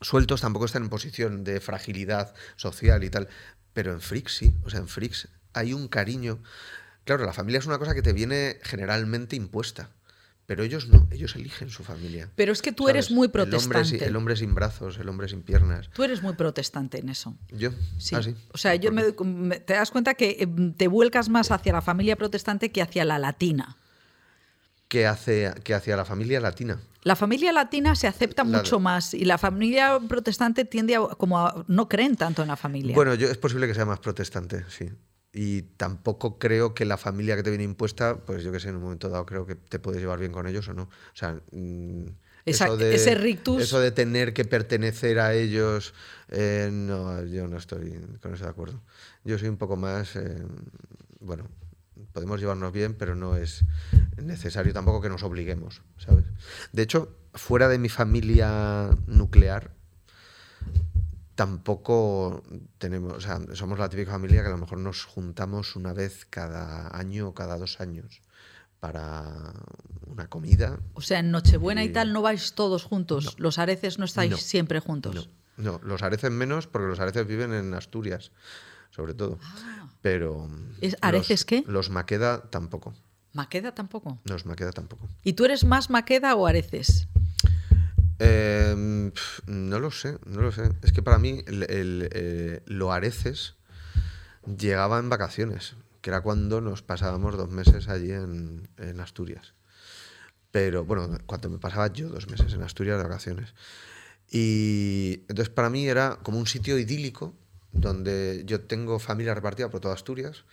S2: sueltos tampoco están en posición de fragilidad social y tal. Pero en Freaks sí. O sea, en Freaks hay un cariño. Claro, la familia es una cosa que te viene generalmente impuesta. Pero ellos no, ellos eligen su familia.
S1: Pero es que tú eres muy
S2: El hombre,
S1: protestante.
S2: el hombre sin brazos, el hombre sin piernas.
S1: Tú eres muy protestante en eso.
S2: Yo,
S1: Sí.
S2: ah, sí.
S1: O sea, yo me, me- te das cuenta que eh, te vuelcas más hacia la familia protestante que hacia la latina.
S2: ¿Qué hace, qué hacia la familia latina?
S1: La familia latina se acepta
S2: La-
S1: mucho más y la familia protestante tiende a como a no creen tanto en la familia.
S2: Bueno, yo, es posible que sea más protestante, sí. Y tampoco creo que la familia que te viene impuesta, pues yo que sé, en un momento dado creo que te puedes llevar bien con ellos o no. O sea, mm,
S1: Esa-
S2: eso de,
S1: ese rictus-
S2: Eso de tener que pertenecer a ellos, eh, no, yo no estoy con eso de acuerdo. Yo soy un poco más, eh, bueno, podemos llevarnos bien, pero no es necesario tampoco que nos obliguemos, ¿sabes? De hecho, fuera de mi familia nuclear, tampoco tenemos, o sea, somos la típica familia que a lo mejor nos juntamos una vez cada año o cada dos años para una comida.
S1: o sea, en Nochebuena y
S2: y-
S1: tal no vais todos juntos. Los areces no estáis
S2: No.
S1: siempre juntos.
S2: No, no, los areces menos porque los areces viven en Asturias, sobre todo. Pero
S1: ¿Es
S2: los-
S1: areces qué?
S2: Los Maqueda tampoco.
S1: Maqueda tampoco.
S2: No es Maqueda tampoco.
S1: ¿Y tú eres más Maqueda o Areces?
S2: Pf, no lo sé, no lo sé. Es que para mí el, el, eh, llegaba en vacaciones, que era cuando nos pasábamos dos meses allí en, en Asturias. Pero bueno, cuando me pasaba yo dos meses en Asturias de vacaciones. Y entonces para mí era como un sitio idílico donde yo tengo familia repartida por toda Asturias.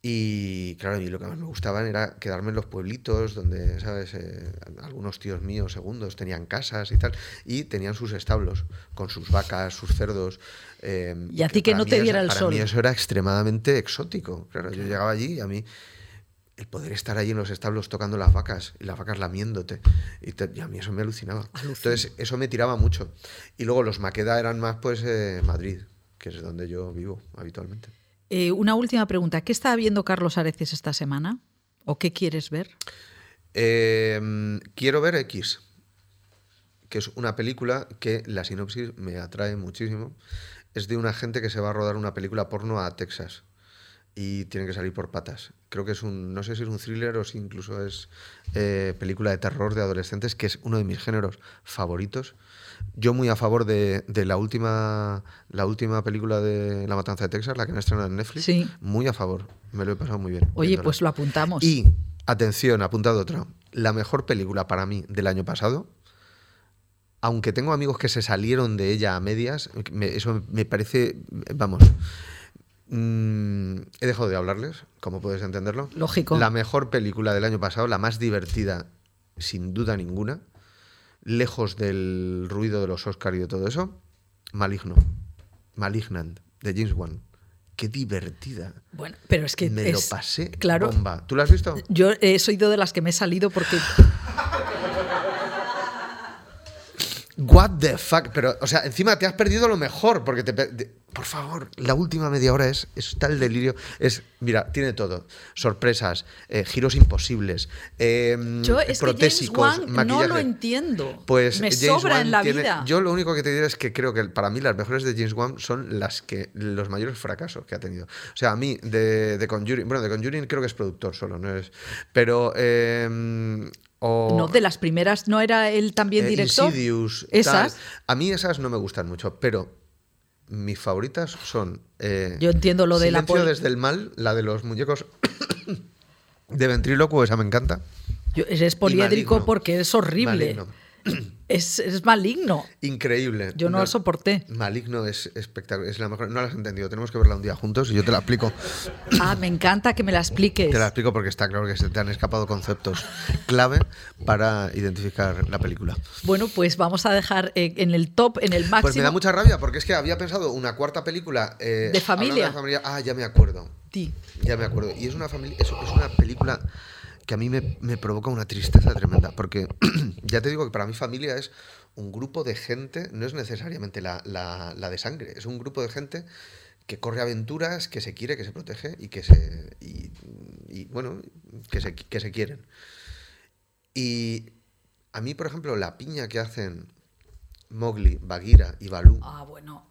S2: Y claro, a mí lo que más me gustaban era quedarme en los pueblitos donde, ¿sabes? Eh, algunos tíos míos, segundos, tenían casas y tal, y tenían sus establos con sus vacas, sus cerdos. eh,
S1: Y a ti que
S2: para
S1: no te diera el
S2: para
S1: sol.
S2: mí eso era extremadamente exótico. Claro, yo llegaba allí y a mí el poder estar ahí en los establos tocando las vacas y las vacas lamiéndote. Y, te- y a mí eso me alucinaba. Entonces, eso me tiraba mucho. Y luego los Maqueda eran más, pues, eh, Madrid, que es donde yo vivo habitualmente.
S1: Eh, una última pregunta. ¿Qué está viendo Carlos Areces esta semana? ¿O qué quieres ver?
S2: Eh, quiero ver X, que es una película que la sinopsis me atrae muchísimo. Es de una gente que se va a rodar una película porno a Texas y tiene que salir por patas. Creo que es un, no sé si es un thriller o si incluso es eh, película de terror de adolescentes, que es uno de mis géneros favoritos. Yo muy a favor de, de la última la última película de La Matanza de Texas, la que han estrenado en Netflix.
S1: Sí.
S2: Muy a favor. Me lo he pasado muy bien.
S1: Oye,
S2: viéndola.
S1: pues lo apuntamos.
S2: Y, atención, apuntado otra. La mejor película para mí del año pasado, aunque tengo amigos que se salieron de ella a medias, me- eso me parece, vamos, mm, he dejado de hablarles, como puedes entenderlo.
S1: Lógico.
S2: La mejor película del año pasado, la más divertida, sin duda ninguna, lejos del ruido de los Oscar y de todo eso, Maligno. Malignant, de James Wan. Qué divertida.
S1: Bueno, pero es que
S2: Me lo pasé
S1: claro.
S2: bomba. ¿Tú lo has visto?
S1: Yo he sido de las que me he salido porque
S2: What the fuck, pero, o sea, encima te has perdido lo mejor, porque te... por favor, la última media hora es, es tal delirio. Es, mira, tiene todo. Sorpresas, eh, giros imposibles, eh,
S1: yo es que James
S2: protésicos,
S1: Wan no lo entiendo.
S2: Pues
S1: me
S2: James
S1: sobra
S2: Wan
S1: en la
S2: tiene-
S1: vida.
S2: Yo lo único que te diré es que creo que para mí las mejores de James Wan son las que los mayores fracasos que ha tenido. O sea, a mí de, de Conjuring, bueno, de Conjuring creo que es productor solo, no es. Pero eh, o
S1: No, de las primeras no era él también
S2: eh,
S1: director.
S2: Insidious,
S1: Esas.
S2: tal. A mí esas no me gustan mucho, pero mis favoritas son. eh,
S1: Yo entiendo lo de la
S2: desde el mal, la de los muñecos de ventrílocuo, esa me encanta.
S1: Yo- eres poliédrico porque es horrible.
S2: Maligno.
S1: Es, es maligno.
S2: Increíble.
S1: Yo no lo soporté.
S2: Maligno es espectacular. Es la mejor. No la has entendido. Tenemos que verla un día juntos y yo te la explico.
S1: Ah, me encanta que me la expliques.
S2: Te la explico porque está claro que se te han escapado conceptos clave para identificar la película.
S1: Bueno, pues vamos a dejar eh, en el top, en el máximo.
S2: Pues me da mucha rabia porque es que había pensado una cuarta película. eh,
S1: ¿De familia?
S2: Ah, ya me acuerdo.
S1: Ti.
S2: Ya me acuerdo. Y es una familia, es, es una película que a mí me, me provoca una tristeza tremenda. Porque ya te digo que para mí familia es un grupo de gente, no es necesariamente la, la- la de sangre, es un grupo de gente que corre aventuras, que se quiere, que se protege y que se. y, y, bueno, que se, que se quieren. Y a mí, por ejemplo, la piña que hacen Mowgli, Bagheera y Balú.
S1: Ah, bueno.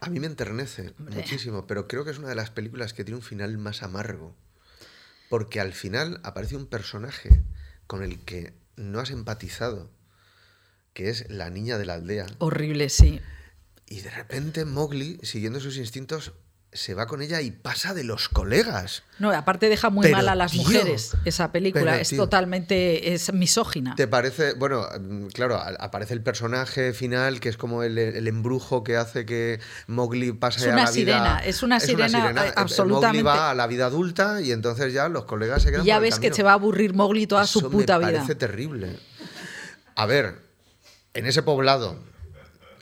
S2: A mí me enternece
S1: Hombre.
S2: muchísimo, pero creo que es una de las películas que tiene un final más amargo. Porque al final aparece un personaje con el que no has empatizado, que es la niña de la aldea.
S1: Horrible, sí.
S2: Y de repente Mowgli, siguiendo sus instintos, se va con ella y pasa de los colegas.
S1: No, aparte deja muy
S2: Pero,
S1: mal a las
S2: tío,
S1: mujeres esa película.
S2: pero,
S1: es
S2: tío.
S1: totalmente es misógina.
S2: ¿Te parece? Bueno, claro, aparece el personaje final que es como el, el embrujo que hace que Mowgli pase
S1: Es
S2: a
S1: una
S2: la vida.
S1: sirena, es una sirena, eh,
S2: Eh,
S1: absolutamente.
S2: Mowgli va a la vida adulta y entonces ya los colegas se quedan
S1: Y ya
S2: por el
S1: ves que se va a aburrir Mowgli toda su puta
S2: me
S1: vida.
S2: parece terrible. A ver, en ese poblado,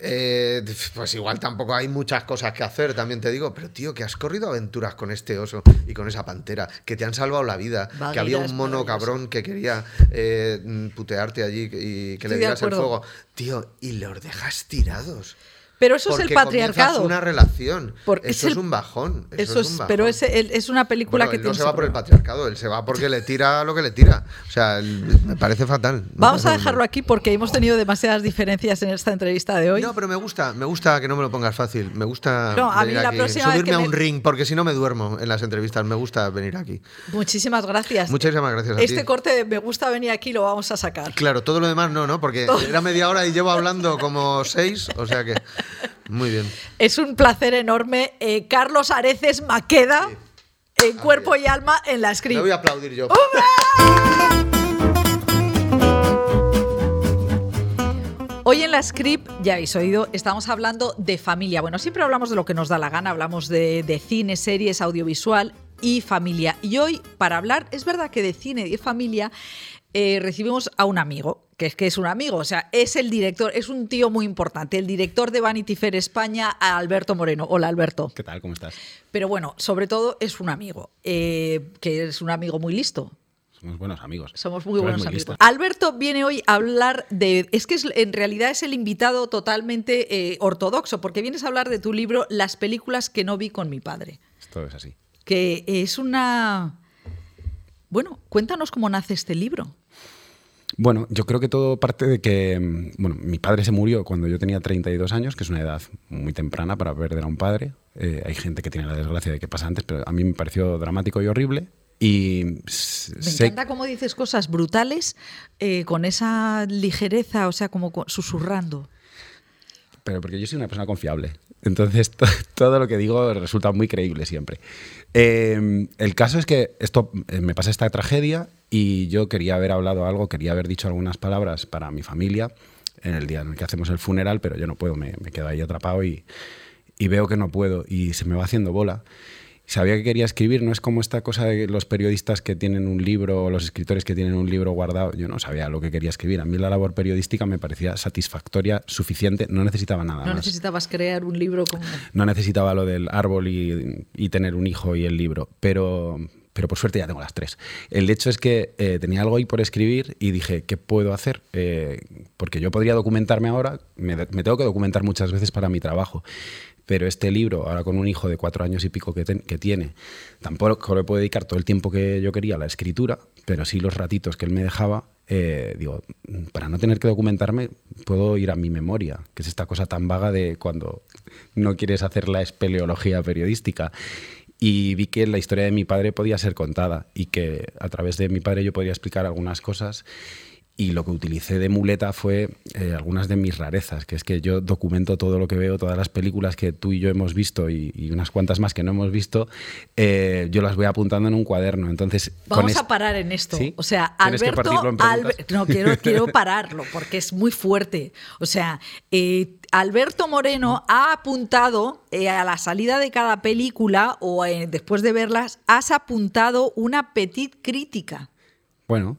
S2: eh, pues igual tampoco hay muchas cosas que hacer, también te digo, pero tío, que has corrido aventuras con este oso y con esa pantera, que te han salvado la vida, que había un mono cabrón que quería eh, putearte allí y que
S1: Estoy
S2: le dieras el fuego. Tío, y los dejas tirados.
S1: Pero eso es el patriarcado.
S2: una relación.
S1: Porque
S2: eso
S1: es
S2: un bajón. Eso,
S1: Eso
S2: es, un bajón.
S1: pero es, es una película
S2: Bueno,
S1: que
S2: él
S1: tiene
S2: no se va por el patriarcado, él se va porque le tira lo que le tira. O sea, él- me parece fatal.
S1: Vamos a dejarlo aquí porque hemos tenido demasiadas diferencias en esta entrevista de hoy.
S2: No, pero me gusta, me gusta que no me lo pongas fácil. Me gusta
S1: No, a mí la
S2: aquí, subirme
S1: que
S2: a
S1: me-
S2: un ring, porque si no me duermo en las entrevistas. Me gusta venir aquí.
S1: Muchísimas gracias.
S2: Muchísimas gracias a
S1: Este
S2: ti.
S1: corte de me gusta venir aquí lo vamos a sacar.
S2: Claro, todo lo demás no, ¿no? Porque era media hora y llevo hablando como seis, o sea que muy bien.
S1: Es un placer enorme. Eh, Carlos Areces Maqueda, en cuerpo y alma en la
S2: Me
S1: script.
S2: voy a aplaudir yo.
S1: Hoy en la script, ya habéis oído, estamos hablando de familia. Bueno, siempre hablamos de lo que nos da la gana, hablamos de, de cine, series, audiovisual y familia. Y hoy, para hablar, es verdad que de cine y de familia, eh, recibimos a un amigo, que es que es un amigo, o sea, es el director, es un tío muy importante, el director de Vanity Fair España, Alberto Moreno. Hola, Alberto.
S3: ¿Qué tal? ¿Cómo estás?
S1: Pero bueno, sobre todo es un amigo, eh, que es un amigo muy listo.
S3: Somos buenos amigos.
S1: Somos muy buenos amigos. Alberto viene hoy a hablar de. Es que es- en realidad es el invitado totalmente eh, ortodoxo, porque vienes a hablar de tu libro Las películas que no vi con mi padre.
S3: Esto es así.
S1: Que es una. Bueno, cuéntanos cómo nace este libro.
S3: Bueno, yo creo que todo parte de que, mm, bueno, mi padre se murió cuando yo tenía 32 años, que es una edad muy temprana para perder a un padre. Eh, hay gente que tiene la desgracia de que pasa antes, pero a mí me pareció dramático y horrible. Y
S1: Me encanta cómo dices cosas brutales eh, con esa ligereza, o sea, como co- susurrando.
S3: Pero porque yo soy una persona confiable. Entonces, to- todo lo que digo resulta muy creíble siempre. Eh, el caso es que esto eh, me pasa esta tragedia y yo quería haber hablado algo, quería haber dicho algunas palabras para mi familia en el día en el que hacemos el funeral, pero yo no puedo, me, me quedo ahí atrapado y, y veo que no puedo y se me va haciendo bola. Sabía que quería escribir, no es como esta cosa de los periodistas que tienen un libro o los escritores que tienen un libro guardado. Yo no sabía lo que quería escribir. A mí la labor periodística me parecía satisfactoria, suficiente, no necesitaba nada
S1: No
S3: más.
S1: necesitabas crear un libro como.
S3: No necesitaba lo del árbol y, y tener un hijo y el libro, pero, pero por suerte ya tengo las tres. El hecho es que eh, tenía algo ahí por escribir y dije, ¿qué puedo hacer? Eh, porque yo podría documentarme ahora, me, me tengo que documentar muchas veces para mi trabajo. Pero este libro, ahora con un hijo de cuatro años y pico que, tiene, tampoco le puedo dedicar todo el tiempo que yo quería a la escritura, pero sí los ratitos que él me dejaba, eh, digo, para no tener que documentarme, puedo ir a mi memoria, que es esta cosa tan vaga de cuando no quieres hacer la espeleología periodística. Y vi que la historia de mi padre podía ser contada y que a través de mi padre yo podía explicar algunas cosas. Y lo que utilicé de muleta fue eh, algunas de mis rarezas, que es que yo documento todo lo que veo, todas las películas que tú y yo hemos visto y, y unas cuantas más que no hemos visto, eh, yo las voy apuntando en un cuaderno. Entonces,
S1: Vamos a parar en esto.
S3: ¿Sí?
S1: O sea,
S3: ¿Tienes que
S1: Alberto.
S3: en
S1: no, quiero, quiero pararlo porque es muy fuerte. O sea, eh, Alberto Moreno ha apuntado eh, a la salida de cada película o eh, después de verlas, has apuntado una petit crítica.
S3: Bueno,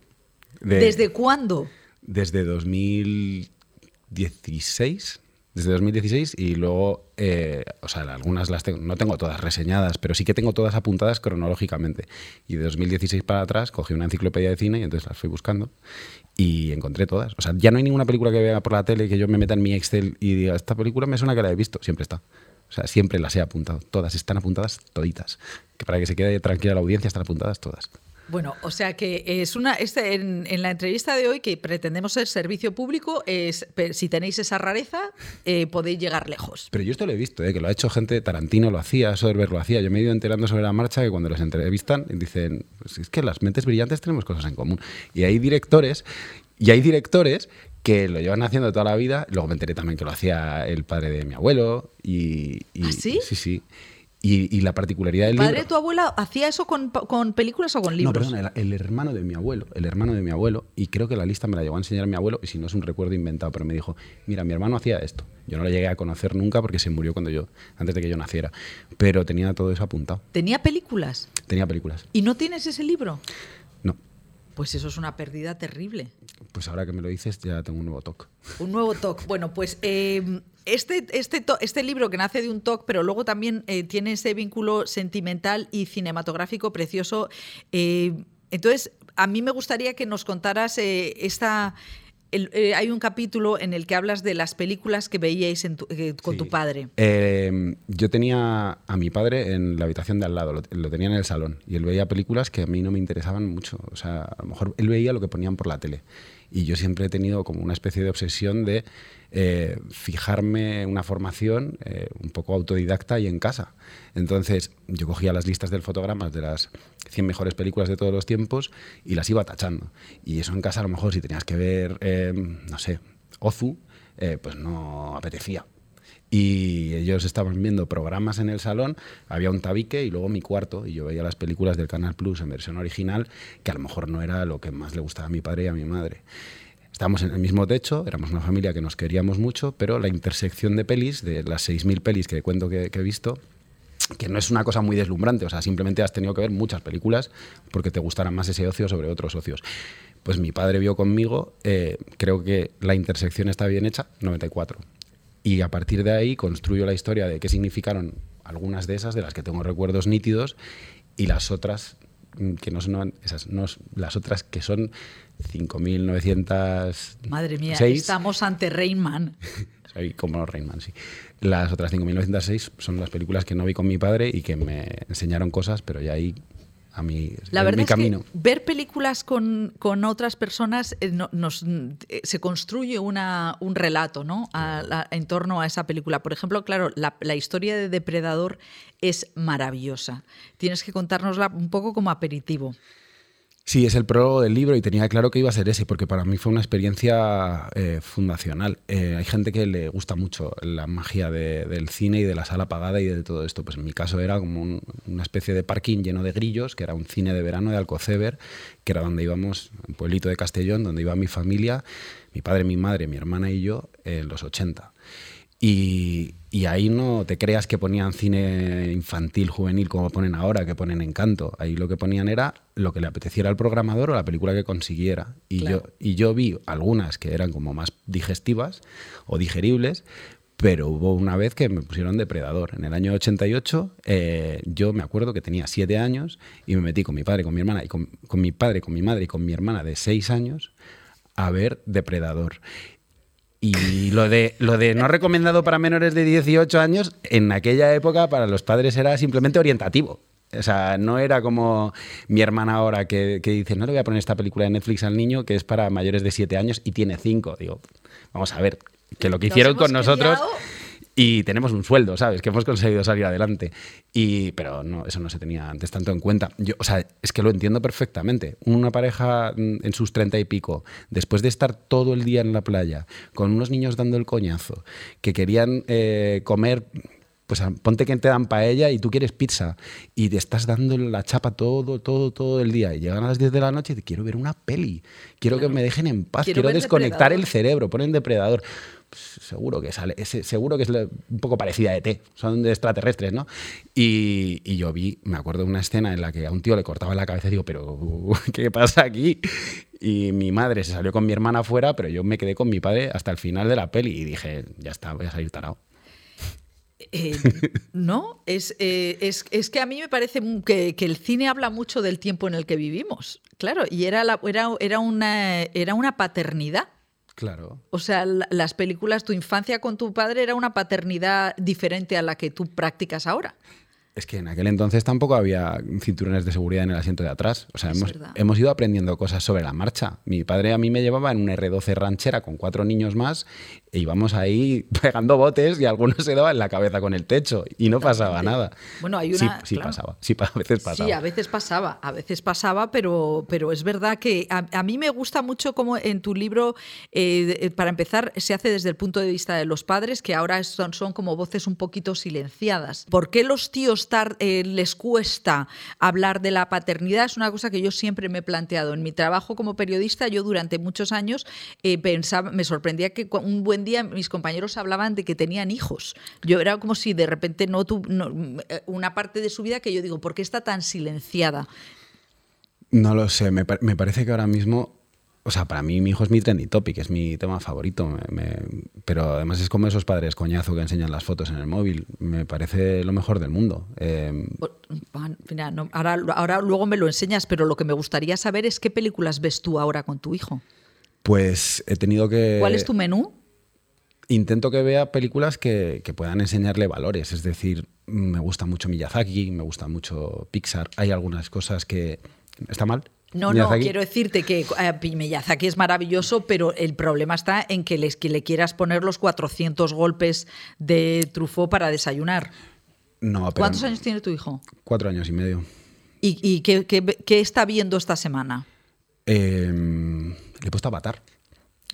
S3: de-
S1: ¿Desde cuándo?
S3: desde 2016. Desde 2016 y luego, eh, o sea, algunas las tengo, no tengo todas reseñadas, pero sí que tengo todas apuntadas cronológicamente. Y de 2016 para atrás cogí una enciclopedia de cine y entonces las fui buscando y encontré todas. O sea, ya no hay ninguna película que vea por la tele que yo me meta en mi Excel y diga, esta película me suena que la he visto. Siempre está. O sea, siempre las he apuntado. Todas están apuntadas, toditas. Que para que se quede tranquila la audiencia están apuntadas todas.
S1: Bueno, o sea que es una este, en, en la entrevista de hoy que pretendemos ser servicio público, es si tenéis esa rareza eh, podéis llegar lejos.
S3: Pero yo esto lo he visto, ¿eh? que lo ha hecho gente, Tarantino lo hacía, Soderbergh lo hacía. Yo me he ido enterando sobre la marcha que cuando los entrevistan dicen, pues es que las mentes brillantes tenemos cosas en común. Y hay directores, y hay directores que lo llevan haciendo toda la vida. Luego me enteré también que lo hacía el padre de mi abuelo. Y, y-
S1: ¿Ah, sí?
S3: Sí, sí. Y, y la particularidad del
S1: ¿Padre
S3: libro...
S1: de tu abuela hacía eso con, con películas o con
S3: No,
S1: libros?
S3: perdón, el, el hermano de mi abuelo, el hermano de mi abuelo, y creo que la lista me la llegó a enseñar mi abuelo, y si no es un recuerdo inventado, pero me dijo, mira, mi hermano hacía esto. Yo no lo llegué a conocer nunca porque se murió cuando yo, antes de que yo naciera, pero tenía todo eso apuntado.
S1: ¿Tenía películas?
S3: Tenía películas.
S1: ¿Y no tienes ese libro?
S3: No,
S1: Pues eso es una pérdida terrible.
S3: pues ahora que me lo dices ya tengo un nuevo toque.
S1: Un nuevo TOC. Bueno, pues eh, este, este, este libro que nace de un TOC, pero luego también eh, tiene ese vínculo sentimental y cinematográfico precioso. eh, entonces, a mí me gustaría que nos contaras esta, El- eh, hay un capítulo en el que hablas de las películas que veíais en tu- eh, con
S3: Sí.
S1: tu padre.
S3: Eh, yo tenía a mi padre en la habitación de al lado, lo, lo tenía en el salón, y él veía películas que a mí no me interesaban mucho. O sea, a lo mejor él veía lo que ponían por la tele. Y yo siempre he tenido como una especie de obsesión de eh, fijarme una formación eh, un poco autodidacta y en casa. Entonces, yo cogía las listas del fotogramas de las 100 mejores películas de todos los tiempos y las iba tachando. Y eso en casa, a lo mejor, si tenías que ver, eh, no sé, Ozu, eh, pues no apetecía. Y ellos estaban viendo programas en el salón, había un tabique y luego mi cuarto, y yo veía las películas del Canal Plus en versión original, que a lo mejor no era lo que más le gustaba a mi padre y a mi madre. Estábamos en el mismo techo, éramos una familia que nos queríamos mucho, pero la intersección de pelis, de las 6.000 pelis que cuento que, he visto, que no es una cosa muy deslumbrante, o sea, simplemente has tenido que ver muchas películas porque te gustará más ese ocio sobre otros ocios. Pues mi padre vio conmigo, eh, creo que la intersección está bien hecha, 94. Y a partir de ahí construyo la historia de qué significaron algunas de esas, de las que tengo recuerdos nítidos, y las otras que no son esas, no, las otras que son 5.900.
S1: Madre mía, estamos ante Rain Man.
S3: Soy como Rainman, sí. Las otras 5.906 son las películas que no vi con mi padre y que me enseñaron cosas, pero ya ahí a
S1: La verdad
S3: mi
S1: es
S3: camino.
S1: que ver películas con, con otras personas eh, no- nos, eh, se construye una, un relato ¿no? A- a- en torno a esa película. Por ejemplo, claro, la, la historia de Depredador es maravillosa. Tienes que contárnosla un poco como aperitivo.
S3: Sí, es el prólogo del libro y tenía claro que iba a ser ese, porque para mí fue una experiencia eh, fundacional. Eh, hay gente que le gusta mucho la magia de- del cine y de la sala apagada y de todo esto. Pues en mi caso era como un- una especie de parking lleno de grillos, que era un cine de verano de Alcoceber, que era donde íbamos, un pueblito de Castellón, donde iba mi familia, mi padre, mi madre, mi hermana y yo, en los 80. Y, y ahí no te creas que ponían cine infantil, juvenil, como ponen ahora, que ponen encanto. Ahí lo que ponían era lo que le apeteciera al programador o la película que consiguiera. Y,
S1: Claro.
S3: yo, y yo vi algunas que eran como más digestivas o digeribles, pero hubo una vez que me pusieron Depredador. En el año 88 eh, yo me acuerdo que tenía siete años y me metí con mi padre, con mi hermana, y con, con mi padre, con mi madre y con mi hermana de seis años a ver Depredador. Y lo de, lo de no recomendado para menores de 18 años, en aquella época para los padres era simplemente orientativo. O sea, no era como mi hermana ahora que, que dice, no le voy a poner esta película de Netflix al niño que es para mayores de 7 años y tiene 5. Digo, vamos a ver, que lo que hicieron con nosotros
S1: criado-
S3: y tenemos un sueldo, ¿sabes? Que hemos conseguido salir adelante. Y, pero no, eso no se tenía antes tanto en cuenta. Yo, o sea, es que lo entiendo perfectamente. Una pareja mm, en sus treinta y pico, después de estar todo el día en la playa, con unos niños dando el coñazo, que querían eh, comer pues ponte que te dan paella y tú quieres pizza y te estás dando la chapa todo, todo, todo el día y llegan a las 10 de la noche y te quiero ver una peli, quiero que me dejen en paz,
S1: Quiero
S3: desconectar
S1: Depredador.
S3: el cerebro, ponen depredador. Seguro que sale, seguro que es un poco parecida a ET, son de extraterrestres, ¿no? Y, yo vi, me acuerdo de una escena en la que a un tío le cortaban la cabeza y digo, pero ¿qué pasa aquí? Y mi madre se salió con mi hermana afuera, pero yo me quedé con mi padre hasta el final de la peli y dije, ya está, voy a salir tarao.
S1: Eh, no, es, eh, es, es que a mí me parece que, que el cine habla mucho del tiempo en el que vivimos. Claro, y era, la, era, era, una, era una paternidad.
S3: Claro.
S1: O sea, la- las películas, tu infancia con tu padre era una paternidad diferente a la que tú practicas ahora.
S3: Es que en aquel entonces tampoco había cinturones de seguridad en el asiento de atrás. O sea, hemos, hemos ido aprendiendo cosas sobre la marcha. Mi padre a mí me llevaba en un R12 ranchera con cuatro niños más e íbamos ahí pegando botes y algunos se daban en la cabeza con el techo y no pasaba nada.
S1: Bueno, hay
S3: Sí,
S1: una-
S3: sí
S1: claro.
S3: pasaba. Sí, a veces pasaba.
S1: Sí, a veces pasaba, a veces pasaba, pero, pero es verdad que a, a mí me gusta mucho como en tu libro, eh, eh, para empezar, se hace desde el punto de vista de los padres, que ahora son, son como voces un poquito silenciadas. ¿Por qué los tíos eh, les cuesta hablar de la paternidad? Es una cosa que yo siempre me he planteado. En mi trabajo como periodista, yo durante muchos años eh, pensaba, me sorprendía que un buen día mis compañeros hablaban de que tenían hijos. Yo era como si de repente no, tu- eh, una parte de su vida que yo digo, ¿por qué está tan silenciada?
S3: No lo sé, me, me parece que ahora mismo, o sea, para mí mi hijo es mi trendy topic, es mi tema favorito, me- me- pero además es como esos padres coñazo que enseñan las fotos en el móvil, me parece lo mejor del mundo. Eh,
S1: mira, no, ahora, ahora luego me lo enseñas, pero lo que me gustaría saber es qué películas ves tú ahora con tu hijo.
S3: Pues he tenido que...
S1: ¿Cuál es tu menú?
S3: Intento que vea películas que, que puedan enseñarle valores, es decir, me gusta mucho Miyazaki, me gusta mucho Pixar, hay algunas cosas que... ¿Está mal?
S1: No, no, quiero decirte que eh, Miyazaki es maravilloso, pero el problema está en que, les, que le quieras poner los 400 golpes de Truffaut para desayunar.
S3: No, pero
S1: ¿Cuántos años tiene tu hijo?
S3: Cuatro años y medio.
S1: ¿Y, y qué, qué- qué está viendo esta semana?
S3: Eh, le he puesto Avatar,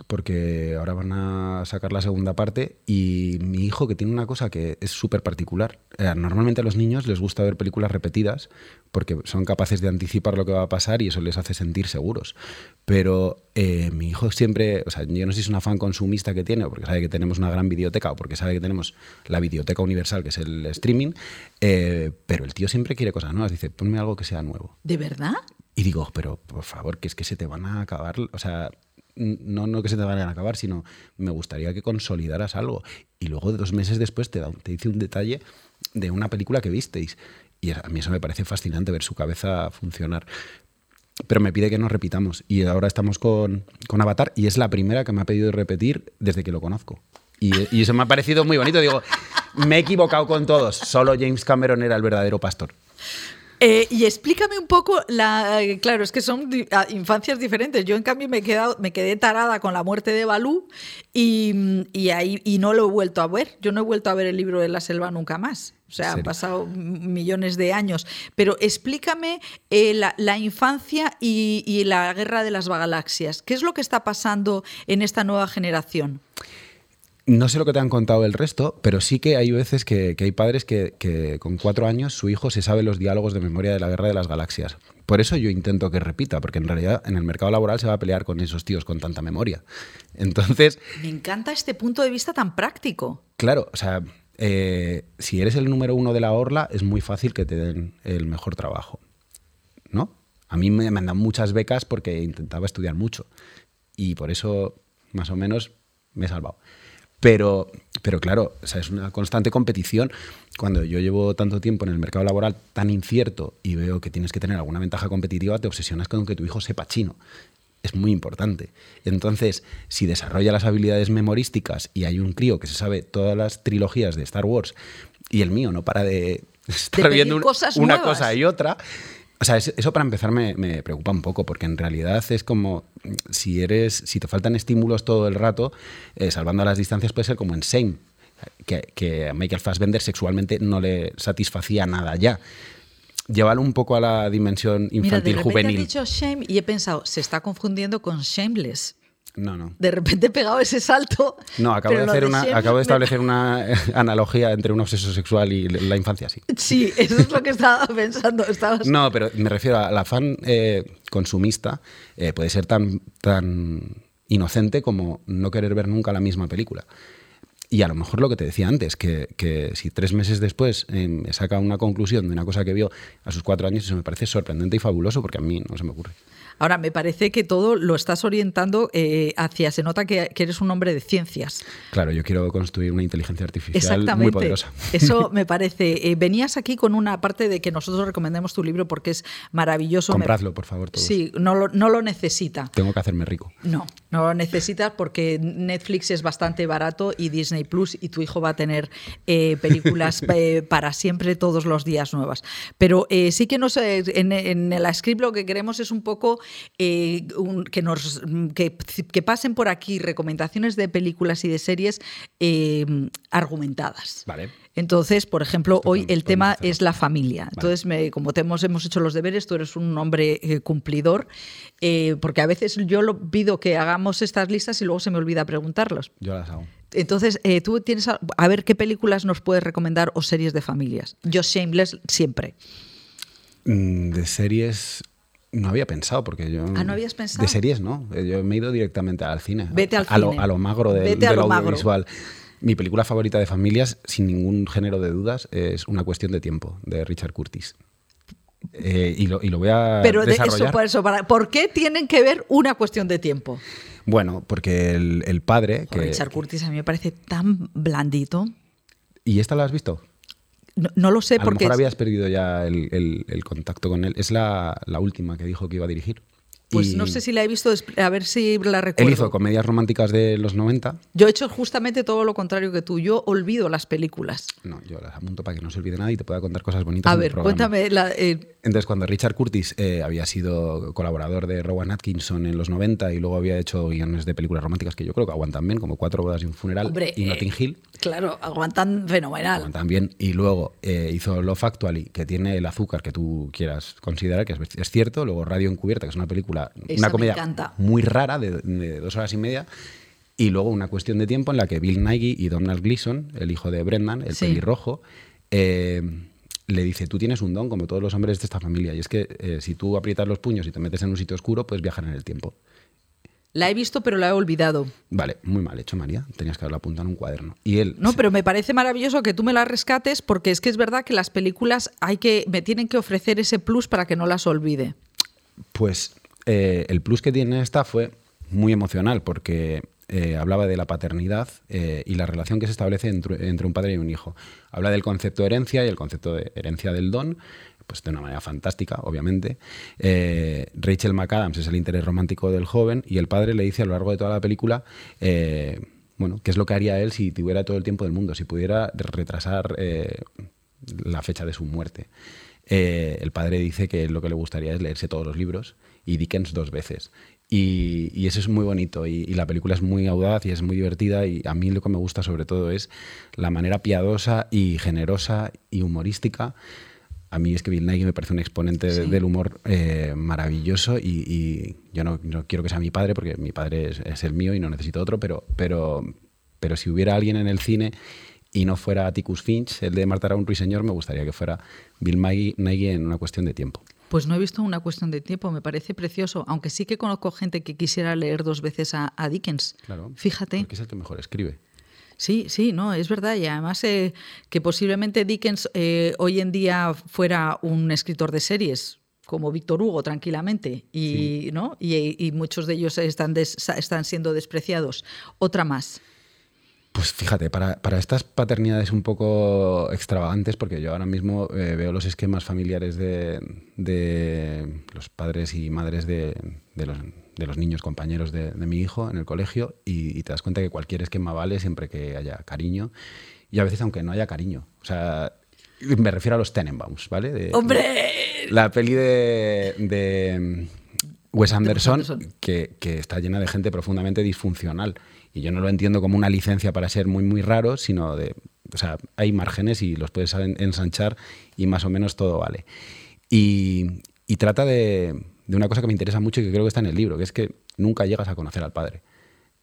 S3: porque ahora van a sacar la segunda parte y mi hijo, que tiene una cosa que es súper particular, eh, normalmente a los niños les gusta ver películas repetidas porque son capaces de anticipar lo que va a pasar y eso les hace sentir seguros. Pero eh, mi hijo siempre, o sea, yo no sé si es un afán consumista que tiene, o porque sabe que tenemos una gran videoteca o porque sabe que tenemos la videoteca universal, que es el streaming, eh, pero el tío siempre quiere cosas nuevas, dice, ponme algo que sea nuevo.
S1: ¿De verdad?
S3: Y digo, pero por favor, que es que se te van a acabar, o sea, no, no que se te vayan a acabar, sino me gustaría que consolidaras algo. Y luego dos meses después te, da, te dice un detalle de una película que visteis. Y a mí eso me parece fascinante ver su cabeza funcionar. Pero me pide que nos repitamos. Y ahora estamos con, con Avatar y es la primera que me ha pedido repetir desde que lo conozco. Y, y eso me ha parecido muy bonito. Digo, me he equivocado con todos. Solo James Cameron era el verdadero pastor.
S1: Eh, y explícame un poco la. eh, Claro, es que son ah, infancias diferentes. Yo, en cambio, me he quedado, me quedé tarada con la muerte de Balú y, y ahí y no lo he vuelto a ver. Yo no he vuelto a ver el libro de la selva nunca más. O sea, han
S3: serio?
S1: pasado millones de años. Pero explícame eh, la, la infancia y, y la guerra de las galaxias. ¿Qué es lo que está pasando en esta nueva generación?
S3: No sé lo que te han contado el resto, pero sí que hay veces que, que hay padres que, que con cuatro años su hijo se sabe los diálogos de memoria de la guerra de las galaxias. Por eso yo intento que repita, porque en realidad en el mercado laboral se va a pelear con esos tíos con tanta memoria. Entonces,
S1: Me encanta este punto de vista tan práctico.
S3: claro, o sea, eh, si eres el número uno de la orla, es muy fácil que te den el mejor trabajo. ¿No? A mí me mandan muchas becas porque intentaba estudiar mucho. Y por eso, más o menos, me he salvado. Pero, pero claro, o sea, es una constante competición. Cuando yo llevo tanto tiempo en el mercado laboral tan incierto y veo que tienes que tener alguna ventaja competitiva, te obsesionas con que tu hijo sepa chino. Es muy importante. Entonces, si desarrolla las habilidades memorísticas y hay un crío que se sabe todas las trilogías de Star Wars y el mío no para de estar
S1: pedir
S3: viendo un- una
S1: nuevas.
S3: cosa y otra, o sea, es- eso para empezar me, me preocupa un poco, porque en realidad es como mm, si eres, si te faltan estímulos todo el rato, eh, salvando las distancias puede ser como en Shame, que, que a Michael Fassbender sexualmente no le satisfacía nada ya. Llévalo un poco a la dimensión
S1: Mira, de
S3: infantil juvenil.
S1: has dicho shame y he pensado, se está confundiendo con shameless.
S3: No, no.
S1: De repente he pegado ese salto.
S3: No, acabo de, hacer una, acabo de
S1: me-
S3: establecer una eh, analogía entre un obseso sexual y la infancia, sí.
S1: Sí, eso es lo que estaba pensando. Estabas...
S3: No, pero me refiero al afán eh, consumista, eh, puede ser tan, tan inocente como no querer ver nunca la misma película. Y a lo mejor lo que te decía antes, que, que si tres meses después eh, me saca una conclusión de una cosa que vio a sus cuatro años, eso me parece sorprendente y fabuloso porque a mí no se me ocurre.
S1: Ahora, me parece que todo lo estás orientando eh, hacia. Se nota que, que eres un hombre de ciencias.
S3: Claro, yo quiero construir una inteligencia artificial
S1: Exactamente.
S3: muy poderosa.
S1: Eso me parece. eh, venías aquí con una parte de que nosotros recomendemos tu libro porque es maravilloso.
S3: Compradlo, por favor, todos.
S1: Sí, no lo, no lo necesita.
S3: Tengo que hacerme rico.
S1: No, no lo necesitas porque Netflix es bastante barato y Disney Plus y tu hijo va a tener eh, películas para siempre todos los días nuevas. Pero sí que nos, en, en el script lo que queremos es un poco eh, un- que, nos, que, que pasen por aquí recomendaciones de películas y de series eh, argumentadas.
S3: Vale.
S1: Entonces, por ejemplo,
S3: Esto
S1: hoy el tema es la familia. Entonces, me- como te hemos, hemos hecho los deberes, tú eres un hombre eh, cumplidor, eh, porque a veces yo lo pido que hagamos estas listas y luego se me olvida preguntarlos.
S3: Yo las hago.
S1: Entonces, eh, tú tienes a, a ver qué películas nos puedes recomendar o series de familias. Yo Shameless siempre.
S3: Mm, De series no había pensado porque yo
S1: Ah, ¿no habías pensado?
S3: de series no Eh, yo me he ido directamente al cine
S1: Vete al
S3: a lo,
S1: cine.
S3: a lo magro del,
S1: Vete a
S3: del
S1: lo magro.
S3: audiovisual mi película favorita de familias sin ningún género de dudas es una cuestión de tiempo de Richard Curtis Eh, y, lo, y lo voy a
S1: Pero de
S3: desarrollar
S1: eso, por eso, para- ¿por qué tienen que ver una cuestión de tiempo?
S3: bueno porque el, el padre que,
S1: Richard Curtis a mí me parece tan blandito.
S3: y esta la has visto
S1: No, no lo sé
S3: a lo
S1: porque...
S3: mejor
S1: es-
S3: habías perdido ya el, el- el contacto con él. Es la, la última que dijo que iba a dirigir
S1: Pues
S3: Y
S1: no sé si la he visto, a ver si la recuerdo.
S3: Él hizo comedias románticas de los 90.
S1: Yo he hecho justamente todo lo contrario que tú. Yo olvido las películas.
S3: No, yo las apunto para que no se olvide nada y te pueda contar cosas bonitas.
S1: A
S3: en
S1: ver, cuéntame. la- eh,
S3: Entonces, cuando Richard Curtis eh, había sido colaborador de Rowan Atkinson en los 90 y luego había hecho guiones de películas románticas que yo creo que aguantan bien, como Cuatro bodas y un funeral
S1: hombre,
S3: y
S1: eh,
S3: Notting Hill,
S1: Claro, aguantan fenomenal.
S3: aguantan bien. Y luego eh, hizo Love Actually, que tiene el azúcar que tú quieras considerar, que es, es cierto. Luego Radio Encubierta, que es una película,
S1: Esa
S3: una
S1: me
S3: comedia muy rara, de, de dos horas y media. Y luego una cuestión de tiempo en la que Bill Nighy y Donald Gleason, el hijo de Brendan, el
S1: Sí.
S3: pelirrojo, eh, le dice, tú tienes un don como todos los hombres de esta familia. Y es que eh, si tú aprietas los puños y te metes en un sitio oscuro, puedes viajar en el tiempo.
S1: La he visto, pero la he olvidado.
S3: Vale, muy mal hecho, María. Tenías que haberlo apuntado en un cuaderno. Y él...
S1: No,
S3: se-
S1: pero me parece maravilloso que tú me la rescates porque es que es verdad que las películas hay que me tienen que ofrecer ese plus para que no las olvide.
S3: Pues eh, el plus que tiene esta fue muy emocional porque eh, hablaba de la paternidad eh, y la relación que se establece entre, un padre y un hijo. Habla del concepto de herencia y el concepto de herencia del don, pues de una manera fantástica, obviamente. Rachel McAdams es el interés romántico del joven y el padre le dice a lo largo de toda la película... bueno, ¿qué es lo que haría él si tuviera todo el tiempo del mundo? Si pudiera retrasar la fecha de su muerte. El padre dice que lo que le gustaría es leerse todos los libros y Dickens dos veces. Y, y eso es muy bonito y, y la película es muy audaz y es muy divertida y a mí lo que me gusta sobre todo es la manera piadosa y generosa y humorística. A mí es que Bill Nighy me parece un exponente
S1: Sí.
S3: del humor eh, maravilloso y, y yo no, no quiero que sea mi padre porque mi padre es, es el mío y no necesito otro, pero, pero, pero si hubiera alguien en el cine y no fuera Atticus Finch, el de Marta un ruiseñor, me gustaría que fuera Bill Nighy en una cuestión de tiempo.
S1: Pues no he visto una cuestión de tiempo, me parece precioso, aunque sí que conozco gente que quisiera leer dos veces a, a Dickens.
S3: Claro.
S1: Fíjate.
S3: Porque es el que mejor escribe.
S1: Sí, sí, no, es verdad. Y además eh, que posiblemente Dickens eh, hoy en día fuera un escritor de series como Víctor Hugo tranquilamente y, ¿no? y, y muchos de ellos están, des- están siendo despreciados. Otra más.
S3: Pues fíjate, para, para estas paternidades un poco extravagantes, porque yo ahora mismo eh, veo los esquemas familiares de, de los padres y madres de, de los, de los niños compañeros de, mi hijo en el colegio y, y te das cuenta que cualquier esquema vale siempre que haya cariño y a veces aunque no haya cariño. O sea, me refiero a los Tenenbaums, ¿vale?
S1: ¡Hombre!
S3: La peli de, de Wes Anderson,
S1: Anderson.
S3: Que, que está llena de gente profundamente disfuncional. Y yo no lo entiendo como una licencia para ser muy, muy raro, sino de. O sea, hay márgenes y los puedes en- ensanchar y más o menos todo vale. Y, y trata de, de una cosa que me interesa mucho y que creo que está en el libro, que es que nunca llegas a conocer al padre.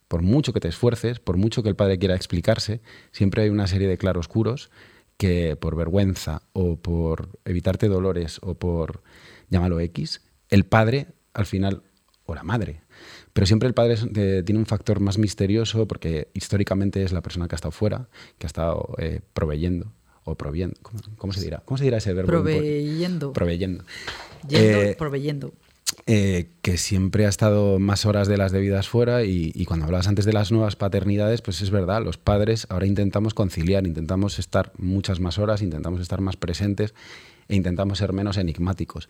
S3: Por mucho que te esfuerces, por mucho que el padre quiera explicarse, siempre hay una serie de claroscuros que por vergüenza o por evitarte dolores o por, llámalo X, el padre al final, o la madre, pero siempre el padre es- eh, tiene un factor más misterioso porque históricamente es la persona que ha estado fuera, que ha estado eh, proveyendo o proviendo. ¿Cómo, cómo se dirá? ¿Cómo se dirá ese verbo?
S1: Proveyendo.
S3: Proveyendo.
S1: Yendo,
S3: Eh,
S1: proveyendo.
S3: eh, que siempre ha estado más horas de las debidas fuera y, y cuando hablabas antes de las nuevas paternidades, pues es verdad, los padres ahora intentamos conciliar, intentamos estar muchas más horas, intentamos estar más presentes e intentamos ser menos enigmáticos.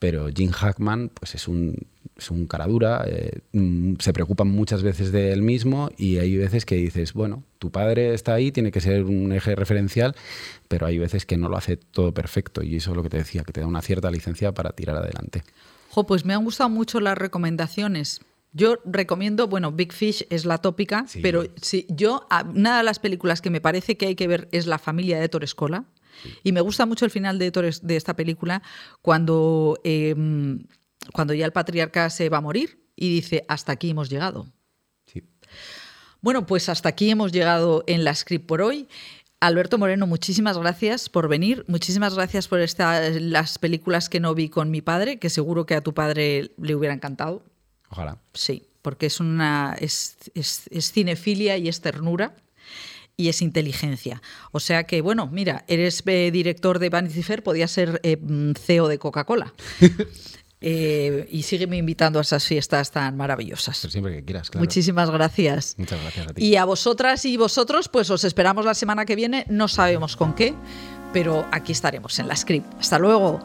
S3: Pero Jim Hackman pues es un, es un cara dura, eh, mm, se preocupa muchas veces de él mismo y hay veces que dices, bueno, tu padre está ahí, tiene que ser un eje referencial, pero hay veces que no lo hace todo perfecto y eso es lo que te decía, que te da una cierta licencia para tirar adelante.
S1: Jo, pues me han gustado mucho las recomendaciones. Yo recomiendo, bueno, Big Fish es la tópica,
S3: Sí.
S1: pero sí, yo, una de las películas que me parece que hay que ver es La familia de Torescola. Y me gusta mucho el final de, Torres- de esta película cuando, eh, cuando ya el patriarca se va a morir y dice, hasta aquí hemos llegado.
S3: Sí.
S1: Bueno, pues hasta aquí hemos llegado en la script por hoy. Alberto Moreno, muchísimas gracias por venir. Muchísimas gracias por esta, las películas que no vi con mi padre, que seguro que a tu padre le hubiera encantado.
S3: Ojalá.
S1: Sí, porque es una es, es- es cinefilia y es ternura y es inteligencia. O sea que, bueno, mira, eres eh, director de Vanity Fair, podías ser eh, mm, CEO de Coca-Cola. Eh, y sígueme invitando a esas fiestas tan maravillosas.
S3: Pero siempre que quieras, claro.
S1: Muchísimas gracias.
S3: Muchas gracias a ti.
S1: Y a vosotras y vosotros, pues os esperamos la semana que viene. No sabemos con qué, pero aquí estaremos en la script. Hasta luego.